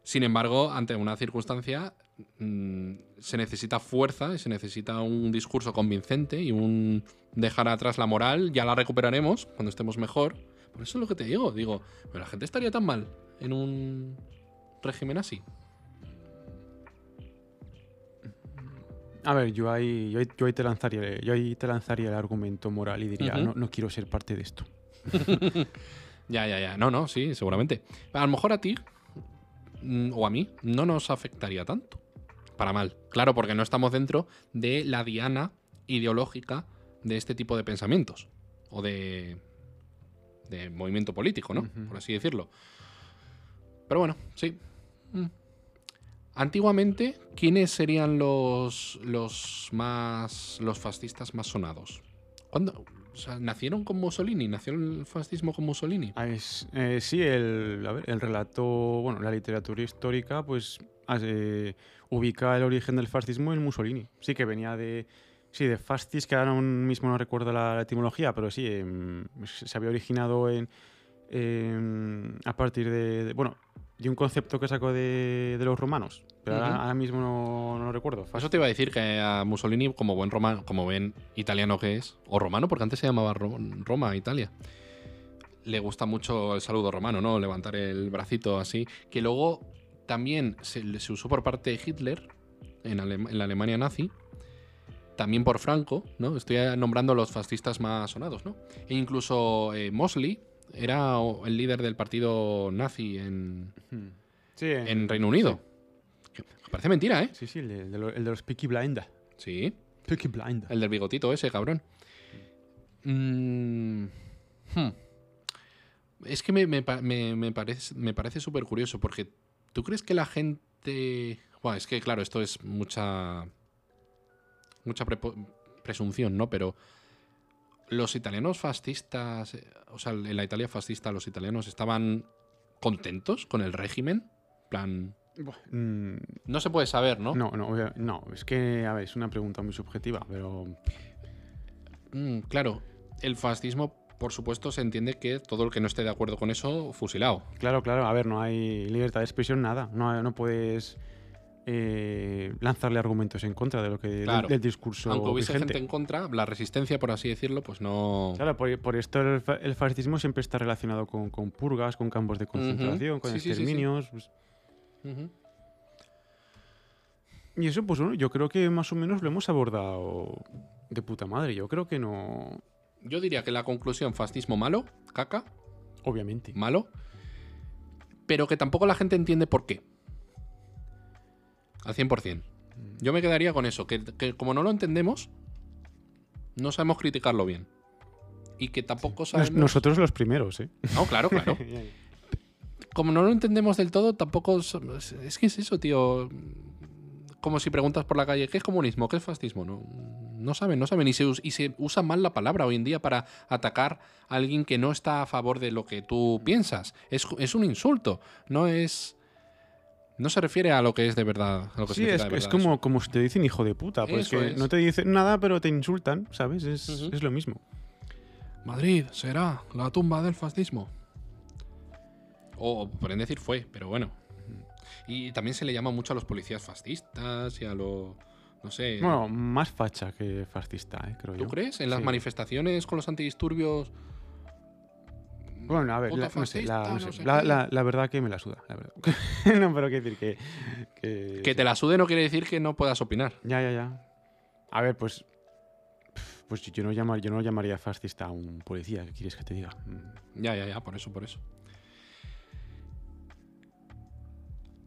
Sin embargo, ante una circunstancia mm, se necesita fuerza y se necesita un discurso convincente y un dejar atrás la moral, ya la recuperaremos cuando estemos mejor. Por eso es lo que te digo, digo, pero la gente estaría tan mal en un régimen así. A ver, yo ahí, yo, ahí, yo ahí te lanzaría, yo ahí te lanzaría el argumento moral y diría, Ujú. no, no quiero ser parte de esto. Ya, ya, ya. No, no, sí, seguramente. A lo mejor a ti mm, o a mí no nos afectaría tanto. Para mal. Claro, porque no estamos dentro de la diana ideológica de este tipo de pensamientos. O de. de movimiento político, ¿no? Por así decirlo. Pero bueno, sí. Mm. Antiguamente, ¿quiénes serían los. los más. los fascistas más sonados? ¿Cuándo? O sea, ¿nacieron con Mussolini? ¿Nació el fascismo con Mussolini? Ah, es- eh, sí, el, el relato, bueno, la literatura histórica, pues eh, ubica el origen del fascismo en Mussolini. Sí, que venía de, sí, de fascis, que ahora mismo no recuerdo la, la etimología, pero sí, em, se había originado en, em, a partir de, de- bueno, de un concepto que sacó de, de los romanos. Pero ahora, mismo no, no lo recuerdo. Eso te iba a decir que a Mussolini, como buen romano, como buen italiano que es, o romano, porque antes se llamaba Ro- Roma, Italia, le gusta mucho el saludo romano, ¿no? Levantar el bracito así. Que luego también se, se usó por parte de Hitler en, la Alemania nazi. También por Franco, ¿no? Estoy nombrando los fascistas más sonados, ¿no? E incluso eh, Mosley era el líder del partido nazi en. Sí, en- en Reino Unido. Parece mentira, ¿eh? sí, sí, el de, lo- el de los Peaky Blinders. Sí. Peaky Blinders. El del bigotito ese, cabrón. Mm, hmm. Es que me, me me- me parece, me parece súper curioso porque ¿tú crees que la gente... Buah, es que claro, esto es mucha... Mucha presunción, ¿no? Pero los italianos fascistas, eh, o sea, en la Italia fascista, los italianos estaban contentos con el régimen. En plan, mm, no se puede saber, ¿no? No, no, no, es que, a ver, es una pregunta muy subjetiva, pero Mm, claro, el fascismo, por supuesto, se entiende que todo el que no esté de acuerdo con eso, fusilado. claro, claro, a ver, no hay libertad de expresión, nada, no, no puedes eh, lanzarle argumentos en contra de lo que del- Claro. del, discurso Aunque hubiese vigente. gente en contra, la resistencia, por así decirlo, pues no. Claro, por, por esto el, fa- el fascismo siempre está relacionado con, con purgas, con campos de concentración, con Sí, sí, sí, sí. exterminios. pues, y eso, pues bueno, yo creo que más o menos lo hemos abordado de puta madre. Yo creo que no. Yo diría que la conclusión, fascismo malo, caca, Obviamente. malo, pero que tampoco la gente entiende por qué. Al 100%. Yo me quedaría con eso, que, que como no lo entendemos, no sabemos criticarlo bien. Y que tampoco sabemos... nosotros los primeros, ¿eh? No, claro, claro. como no lo entendemos del todo, tampoco. Es que es eso, tío. Como si preguntas por la calle, ¿qué es comunismo? ¿Qué es fascismo? No, no saben, no saben. Y se, y se usa mal la palabra hoy en día para atacar a alguien que no está a favor de lo que tú piensas. Es, es un insulto, no es. No se refiere a lo que es de verdad. A lo que Sí, es, de es como, como si te dicen hijo de puta. Pues Eso que es. no te dicen nada, pero te insultan, ¿sabes? Es, es lo mismo. Madrid será la tumba del fascismo. O pueden decir fue, pero bueno. Y también se le llama mucho a los policías fascistas y a los. No sé. Bueno, más facha que fascista, ¿eh? creo ¿Tú yo. crees? En las Sí. manifestaciones con los antidisturbios. Bueno, a ver, la, no sé, la, no sé, sé la, qué. la- la verdad que me la suda, la verdad. no, pero quiero decir que... Que, Que te la sude no quiere decir que no puedas opinar. Ya, ya, ya. A ver, pues... Pues yo no, llamar, yo no llamaría fascista a un policía, ¿qué quieres que te diga? Mm. Ya, ya, ya, por eso, por eso.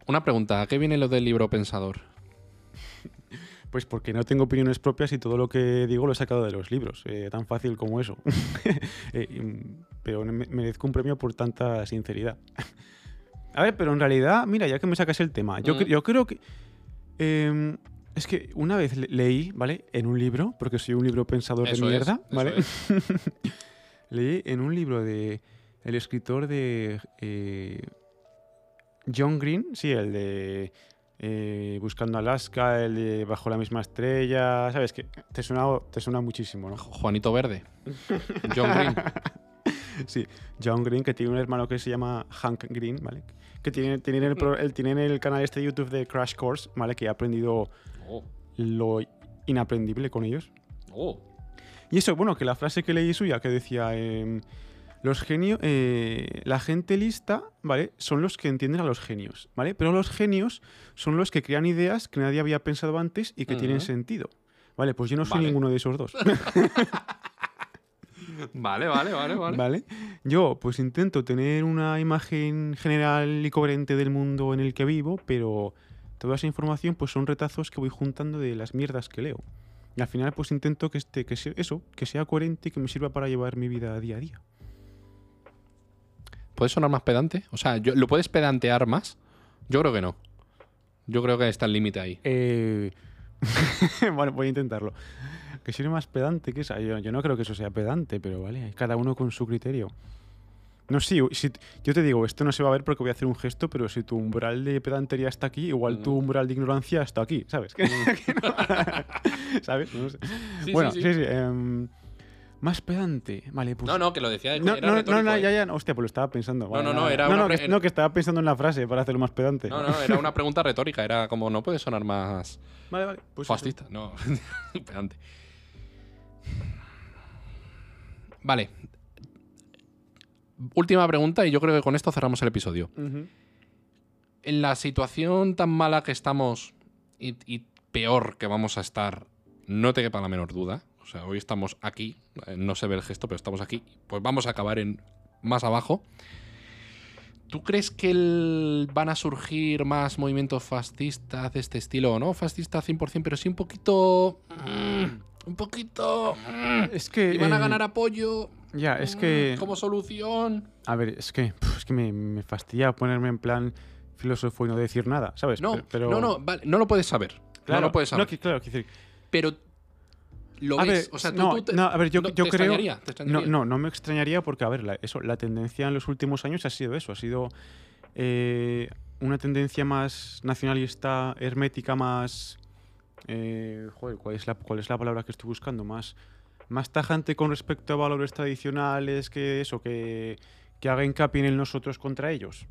Una pregunta, ¿a qué viene lo del libro pensador? Pues porque no tengo opiniones propias y todo lo que digo lo he sacado de los libros. eh, tan fácil como eso. Eh, mm, pero me- merezco un premio por tanta sinceridad. A ver, pero en realidad, mira, ya que me sacas el tema, yo, Mm. yo creo que... em, es que una vez le- leí, ¿vale? En un libro, porque soy un libro pensador Eso de mierda, ¿vale? es. leí en un libro de el escritor de eh, John Green, sí, el de eh, Buscando Alaska, el de Bajo la misma estrella, ¿sabes? Que te suena, te suena muchísimo, ¿no? Juanito Verde. John Green. Sí, John Green, que tiene un hermano que se llama Hank Green, ¿vale? Que tiene, tiene, el, pro- el- tiene el canal este de YouTube de Crash Course, ¿vale? Que he aprendido Oh, lo inaprendible con ellos. oh. Y eso, bueno, que la frase que leí suya que decía, em, los genios, eh, la gente lista, ¿vale? Son los que entienden a los genios, ¿vale? Pero los genios son los que crean ideas que nadie había pensado antes y que tienen sentido. Vale, pues yo no soy Vale. ninguno de esos dos, Vale, vale, vale, vale. ¿vale? Yo, pues intento tener una imagen general y coherente del mundo en el que vivo, pero toda esa información, pues son retazos que voy juntando de las mierdas que leo. Y al final, pues intento que, este, que sea eso, que sea coherente y que me sirva para llevar mi vida día a día. ¿Puedes sonar más pedante? O sea, yo- ¿lo puedes pedantear más? Yo creo que no. Yo creo que está el límite ahí. Eh, bueno, voy a intentarlo. Que sería más pedante que esa. Yo, yo no creo que eso sea pedante, pero vale, cada uno con su criterio. No, sí, si, yo te digo, esto no se va a ver porque voy a hacer un gesto, pero si tu umbral de pedantería está aquí, igual tu Mm. umbral de ignorancia está aquí, ¿sabes? No- ¿Sabes? No sé. Sí, bueno, sí, sí, sí. sí. Más pedante. Vale, pues. No, no, que lo decía de No, era no, no, retórico, no, ¿eh? ya, ya, no, hostia, pues lo estaba pensando. No, vale, no, no, nada. era no, una no, pre- que, no, que estaba pensando en la frase para hacerlo más pedante. No, no, era una pregunta retórica. Era como, no puede sonar más Vale, vale. Pues fascista. No, pedante. Vale. Última pregunta y yo creo que con esto cerramos el episodio. Ujú. En la situación tan mala que estamos y, y peor que vamos a estar, no te quepa la menor duda. O sea, hoy estamos aquí, eh, no se ve el gesto, pero estamos aquí. Pues vamos a acabar en más abajo. ¿Tú crees que el- van a surgir más movimientos fascistas de este estilo? No fascista 100%, pero sí un poquito... mm, un poquito... mm, Es que. y van a eh, ganar apoyo Ya, es mm, que. como solución. A ver, es que, es que me, me fastidia ponerme en plan filósofo y no decir nada, ¿sabes? No, Pero- pero, no, no, vale, no lo puedes saber. Claro, no lo puedes saber. que- claro, decir. pero lo A ves. ver, o sea, tú, no, tú te, no, a ver, yo, no, yo te creo. extrañaría, te No, extrañaría. no, no me extrañaría porque, a ver, la, eso, la tendencia en los últimos años ha sido eso, ha sido eh, una tendencia más nacionalista, hermética, más... eh, joder, ¿cuál es, la, ¿cuál es la palabra que estoy buscando? Más, más tajante con respecto a valores tradicionales, que eso, que, que haga hincapié en el nosotros contra ellos.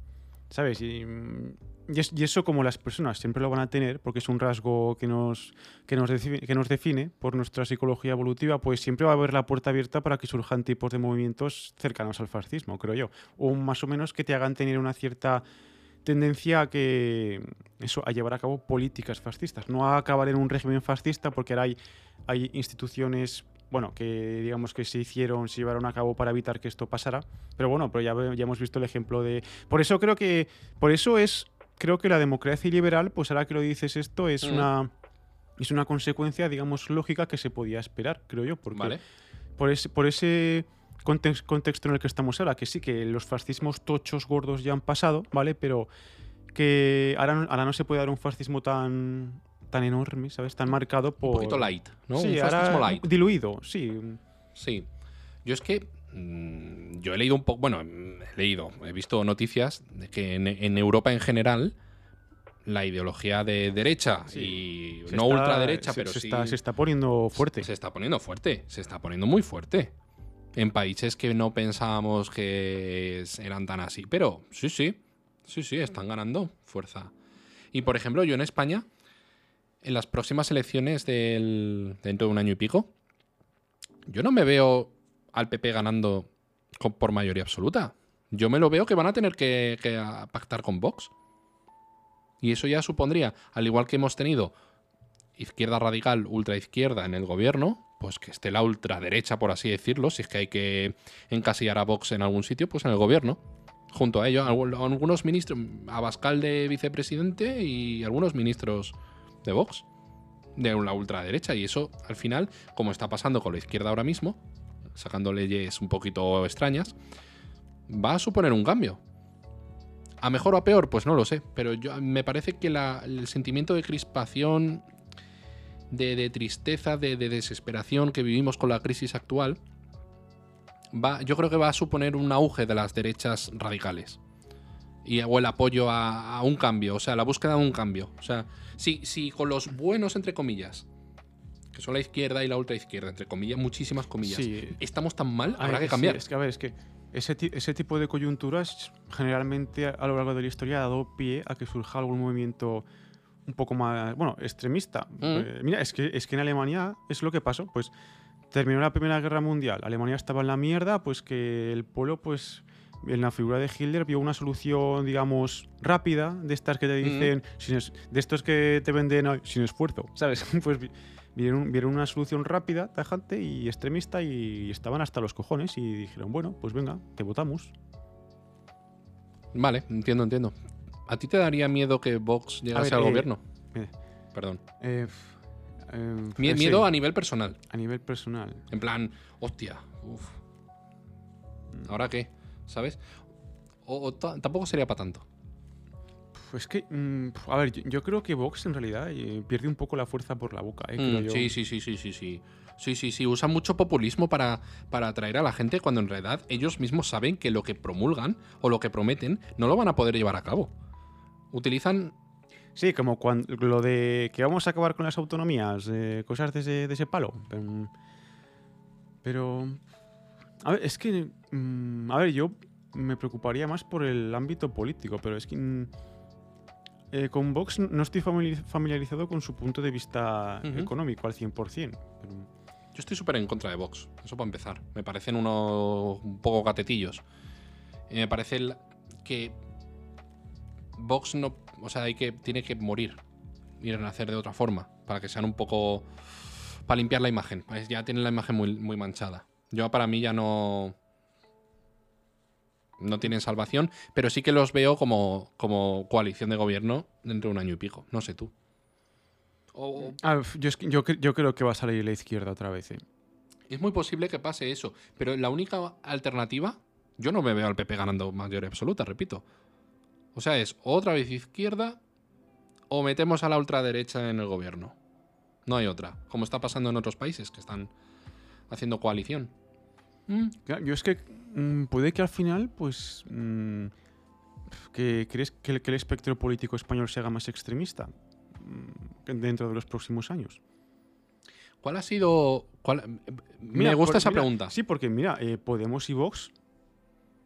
¿Sabes? Y, mm, y es- y eso como las personas siempre lo van a tener, porque es un rasgo que nos, que nos, define, que nos define por nuestra psicología evolutiva, pues siempre va a haber la puerta abierta para que surjan tipos de movimientos cercanos al fascismo, creo yo. O más o menos que te hagan tener una cierta tendencia a que eso a llevar a cabo políticas fascistas, no a acabar en un régimen fascista porque ahora hay instituciones bueno, que digamos que se hicieron, se llevaron a cabo para evitar que esto pasara, pero bueno, pero ya, ya hemos visto el ejemplo de por eso creo que por eso es creo que la democracia liberal, pues ahora que lo dices esto es Mm. una es una consecuencia, digamos, lógica que se podía esperar, creo yo, porque Vale. por ese, por ese contex- contexto en el que estamos ahora, que sí, que los fascismos tochos gordos ya han pasado, ¿vale? Pero que ahora, ahora no se puede dar un fascismo tan, tan enorme, ¿sabes? Tan marcado por... Un poquito light, ¿no? Sí, un ahora light. diluido, sí. Sí. Yo es que. mm, Yo he leído un poco. Bueno, he leído, he visto noticias de que en, en Europa en general. La ideología de derecha Sí. y Se no está- ultraderecha, se- pero se sí. Está, se está poniendo fuerte. Se está poniendo fuerte, se está poniendo muy fuerte. En países que no pensábamos que eran tan así. Pero sí, sí, sí, sí, están ganando fuerza. Y por ejemplo, yo en España, en las próximas elecciones del, dentro de un año y pico, yo no me veo al PP ganando por mayoría absoluta. Yo me lo veo que van a tener que, pactar con Vox. Y eso ya supondría, al igual que hemos tenido izquierda radical, ultraizquierda en el gobierno, pues que esté la ultraderecha, por así decirlo, si es que hay que encasillar a Vox en algún sitio, pues en el gobierno. Junto a ello, algu- algunos ministros, Abascal de vicepresidente y algunos ministros de Vox, de la ultraderecha. Y eso, al final, como está pasando con la izquierda ahora mismo, sacando leyes un poquito extrañas, va a suponer un cambio. ¿A mejor o a peor? Pues no lo sé. Pero yo, me parece que el sentimiento de crispación, de, de tristeza, de, de desesperación que vivimos con la crisis actual, va, yo creo que va a suponer un auge de las derechas radicales. Y, o el apoyo a, a un cambio, o sea, la búsqueda de un cambio. O sea, si, si con los buenos, entre comillas, que son la izquierda y la ultraizquierda, entre comillas, muchísimas comillas, Sí. estamos tan mal, habrá ver, que cambiar. sí, es que, a ver, es que ese, ese tipo de coyunturas generalmente a, a lo largo de la historia ha dado pie a que surja algún movimiento un poco más, bueno, extremista. Mm. Eh, mira, es que, es que en Alemania es lo que pasó, pues terminó la Primera Guerra Mundial, Alemania estaba en la mierda, pues que el pueblo, pues en la figura de Hitler vio una solución, digamos, rápida, de estas que te dicen, sin es- de estos que te venden "Ay, sin esfuerzo, ¿sabes? pues vi- vieron, vieron una solución rápida, tajante y extremista y estaban hasta los cojones y dijeron, bueno, pues venga, te votamos. Vale, entiendo, entiendo. ¿A ti te daría miedo que Vox llegase ver, al eh, gobierno? eh, Perdón. Eh, sí, miedo a nivel personal. a nivel personal. En plan, hostia, uf. ¿Ahora qué? ¿Sabes? O, o ta- tampoco sería para tanto. Pues que, mm, a ver, yo, yo creo que Vox en realidad eh, pierde un poco la fuerza por la boca. eh, Mm, yo. sí, sí, sí, sí, sí, sí. Sí, sí, sí. Usan mucho populismo para, para atraer a la gente cuando en realidad ellos mismos saben que lo que promulgan o lo que prometen no lo van a poder llevar a cabo. Utilizan. Sí, como cuando lo de que vamos a acabar con las autonomías, eh, cosas de ese, de ese palo. Pero, pero, a ver, es que, mm, a ver, yo me preocuparía más por el ámbito político, pero es que mm, eh, con Vox no estoy famili- familiarizado con su punto de vista económico al 100%. pero- Yo estoy súper en contra de Vox. Eso para empezar. Me parecen unos un poco gatetillos. Me parece el- que Vox no. O sea, hay que, tiene que morir y renacer de otra forma. Para que sean un poco. Para limpiar la imagen. Pues ya tienen la imagen muy, muy manchada. Yo para mí ya no. No tienen salvación. Pero sí que los veo como, como coalición de gobierno dentro de un año y pico. No sé tú. O, Ah, yo, es que- yo, yo creo que va a salir la izquierda otra vez. eh. Es muy posible que pase eso, pero la única alternativa, yo no me veo al PP ganando mayoría absoluta, repito. O sea, es otra vez izquierda o metemos a la ultraderecha en el gobierno. No hay otra, como está pasando en otros países que están haciendo coalición. Mm, Yo es que mm, puede que al final, pues, mm, que crees que el, que el espectro político español se haga más extremista dentro de los próximos años. ¿Cuál ha sido...? cuál- Mira, me gusta por- esa mira, pregunta. Sí, porque mira, eh, Podemos y Vox,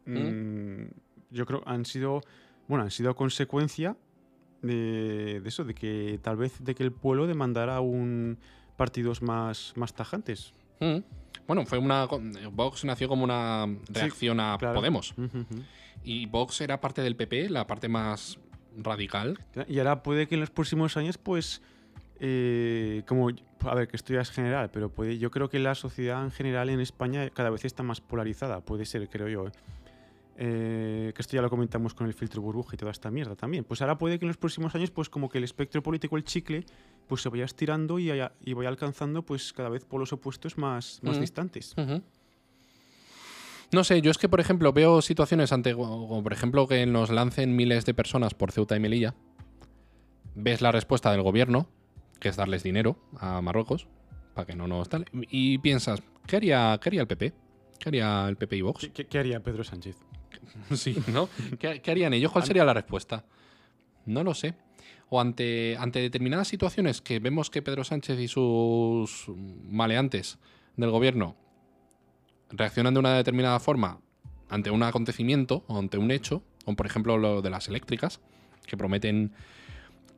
mm, yo creo han sido, bueno, han sido consecuencia de, de eso, de que tal vez de que el pueblo demandara un partidos más, más tajantes. Mm. Bueno, fue una... Vox nació como una reacción a claro. Podemos. Y Vox era parte del PP, la parte más radical. Y ahora puede que en los próximos años, pues, eh, como, a ver, que esto ya es general, pero puede, yo creo que la sociedad en general en España cada vez está más polarizada, puede ser, creo yo. ¿eh? Eh, que esto ya lo comentamos con el filtro burbuja y toda esta mierda también. Pues ahora puede que en los próximos años, pues como que el espectro político, el chicle, pues se vaya estirando y, haya- y vaya alcanzando, pues cada vez polos opuestos más, más distantes. No sé, yo es que, por ejemplo, veo situaciones ante, como por ejemplo, que nos lancen miles de personas por Ceuta y Melilla. Ves la respuesta del gobierno que es darles dinero a Marruecos, para que no nos tal. Y piensas, ¿qué haría, qué haría el PP? ¿Qué haría el PP y Vox? ¿Qué, qué- qué haría Pedro Sánchez? Sí, ¿no? ¿Qué, qué harían ellos? ¿Cuál sería la respuesta? No lo sé. O ante, ante determinadas situaciones que vemos que Pedro Sánchez y sus maleantes del gobierno reaccionan de una determinada forma ante un acontecimiento o ante un hecho, como por ejemplo lo de las eléctricas, que prometen,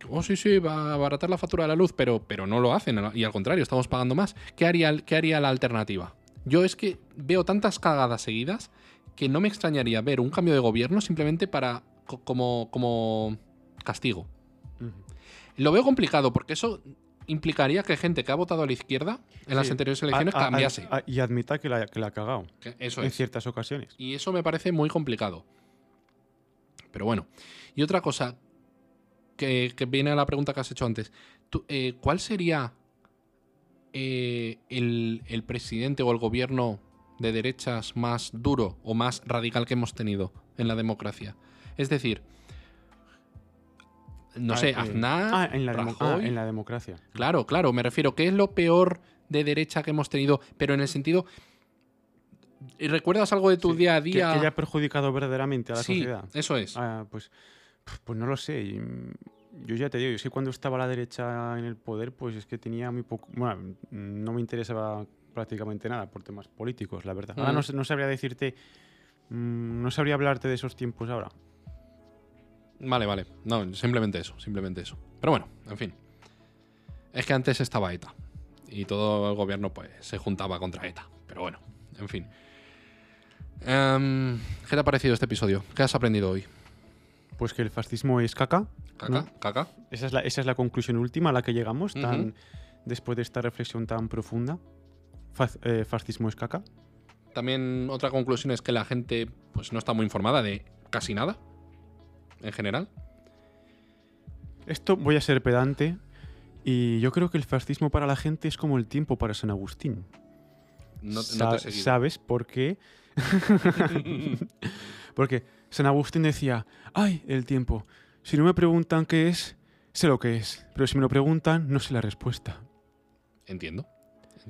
oh sí, sí, va a abaratar la factura de la luz, pero, pero no lo hacen, y al contrario, estamos pagando más. ¿Qué haría, qué haría la alternativa? Yo es que veo tantas cagadas seguidas que no me extrañaría ver un cambio de gobierno simplemente para co- como, como castigo. Lo veo complicado porque eso implicaría que gente que ha votado a la izquierda en las anteriores elecciones A- a- a- cambiase. a- y admita que la, que la ha cagado Que Eso en es. ciertas ocasiones. Y eso me parece muy complicado. Pero bueno. Y otra cosa que, que viene a la pregunta que has hecho antes. Tú, eh, ¿Cuál sería eh, el, el presidente o el gobierno de derechas más duro o más radical que hemos tenido en la democracia? Es decir, no Ah, sé, eh, Aznar, ah, en la, demo- ah, en la democracia. Claro, claro, me refiero, ¿qué es lo peor de derecha que hemos tenido? Pero en el sentido... ¿y ¿Recuerdas algo de tu Sí, día a que- día? Que, haya perjudicado verdaderamente a la sí, sociedad. eso es. Ah, pues, pues no lo sé. mm, Yo ya te digo, es que cuando estaba la derecha en el poder, pues es que tenía muy poco. Bueno, no me interesaba prácticamente nada por temas políticos, la verdad. Ahora Mm. no, no sabría decirte. mm, No sabría hablarte de esos tiempos ahora. Vale, vale. No, simplemente eso, simplemente eso. Pero bueno, en fin. Es que antes estaba ETA. Y todo el gobierno pues se juntaba contra ETA. Pero bueno, en fin. Em, ¿Qué te ha parecido este episodio? ¿Qué has aprendido hoy? Pues que el fascismo es caca. ¿Caca? ¿no? ¿Caca? Esa es la, esa es la conclusión última a la que llegamos, tan, después de esta reflexión tan profunda. Faz- eh, fascismo es caca. También otra conclusión es que la gente pues no está muy informada de casi nada. En general. Esto voy a ser pedante. Y yo creo que el fascismo para la gente es como el tiempo para San Agustín. No, no Sa- te he seguido. ¿Sabes por qué? Porque San Agustín decía, ay, el tiempo. Si no me preguntan qué es, sé lo que es. Pero si me lo preguntan, no sé la respuesta. Entiendo.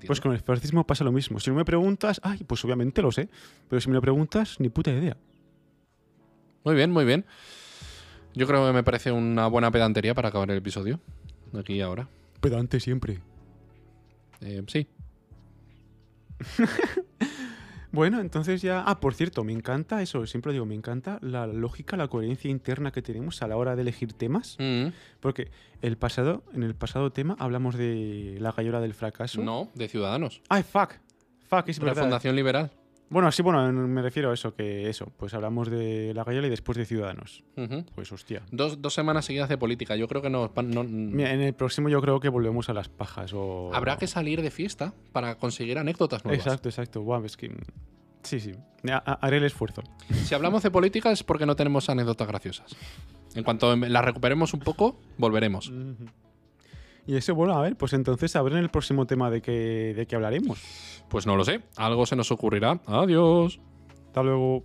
Pues con el fascismo pasa lo mismo. Si no me preguntas, ay, pues obviamente lo sé. Pero si me lo preguntas, ni puta idea. Muy bien, muy bien. Yo creo que me parece una buena pedantería para acabar el episodio. De aquí y ahora. Pedante siempre. Eh, sí. Bueno, entonces ya. Ah, por cierto, me encanta eso, siempre digo, me encanta la lógica, la coherencia interna que tenemos a la hora de elegir temas. Mm, Porque el pasado, en el pasado tema hablamos de la gallola del fracaso. no, de Ciudadanos. ¡Ay, fuck! Fuck, es La verdad. Fundación Liberal. Bueno, sí, bueno, me refiero a eso, que eso, pues hablamos de la gallola y después de Ciudadanos. Pues hostia. dos, dos semanas seguidas de política. Yo creo que no- Mira, en el próximo yo creo que volvemos a las pajas o... habrá que salir de fiesta para conseguir anécdotas nuevas. Exacto, exacto. Guau, es que... Sí, sí. Ha- ha- Haré el esfuerzo. Si hablamos de política es porque no tenemos anécdotas graciosas. En cuanto las recuperemos un poco, volveremos. Y eso, bueno, a ver, pues entonces ver en el próximo tema de qué, de qué hablaremos. Pues no lo sé. Algo se nos ocurrirá. Adiós. Hasta luego.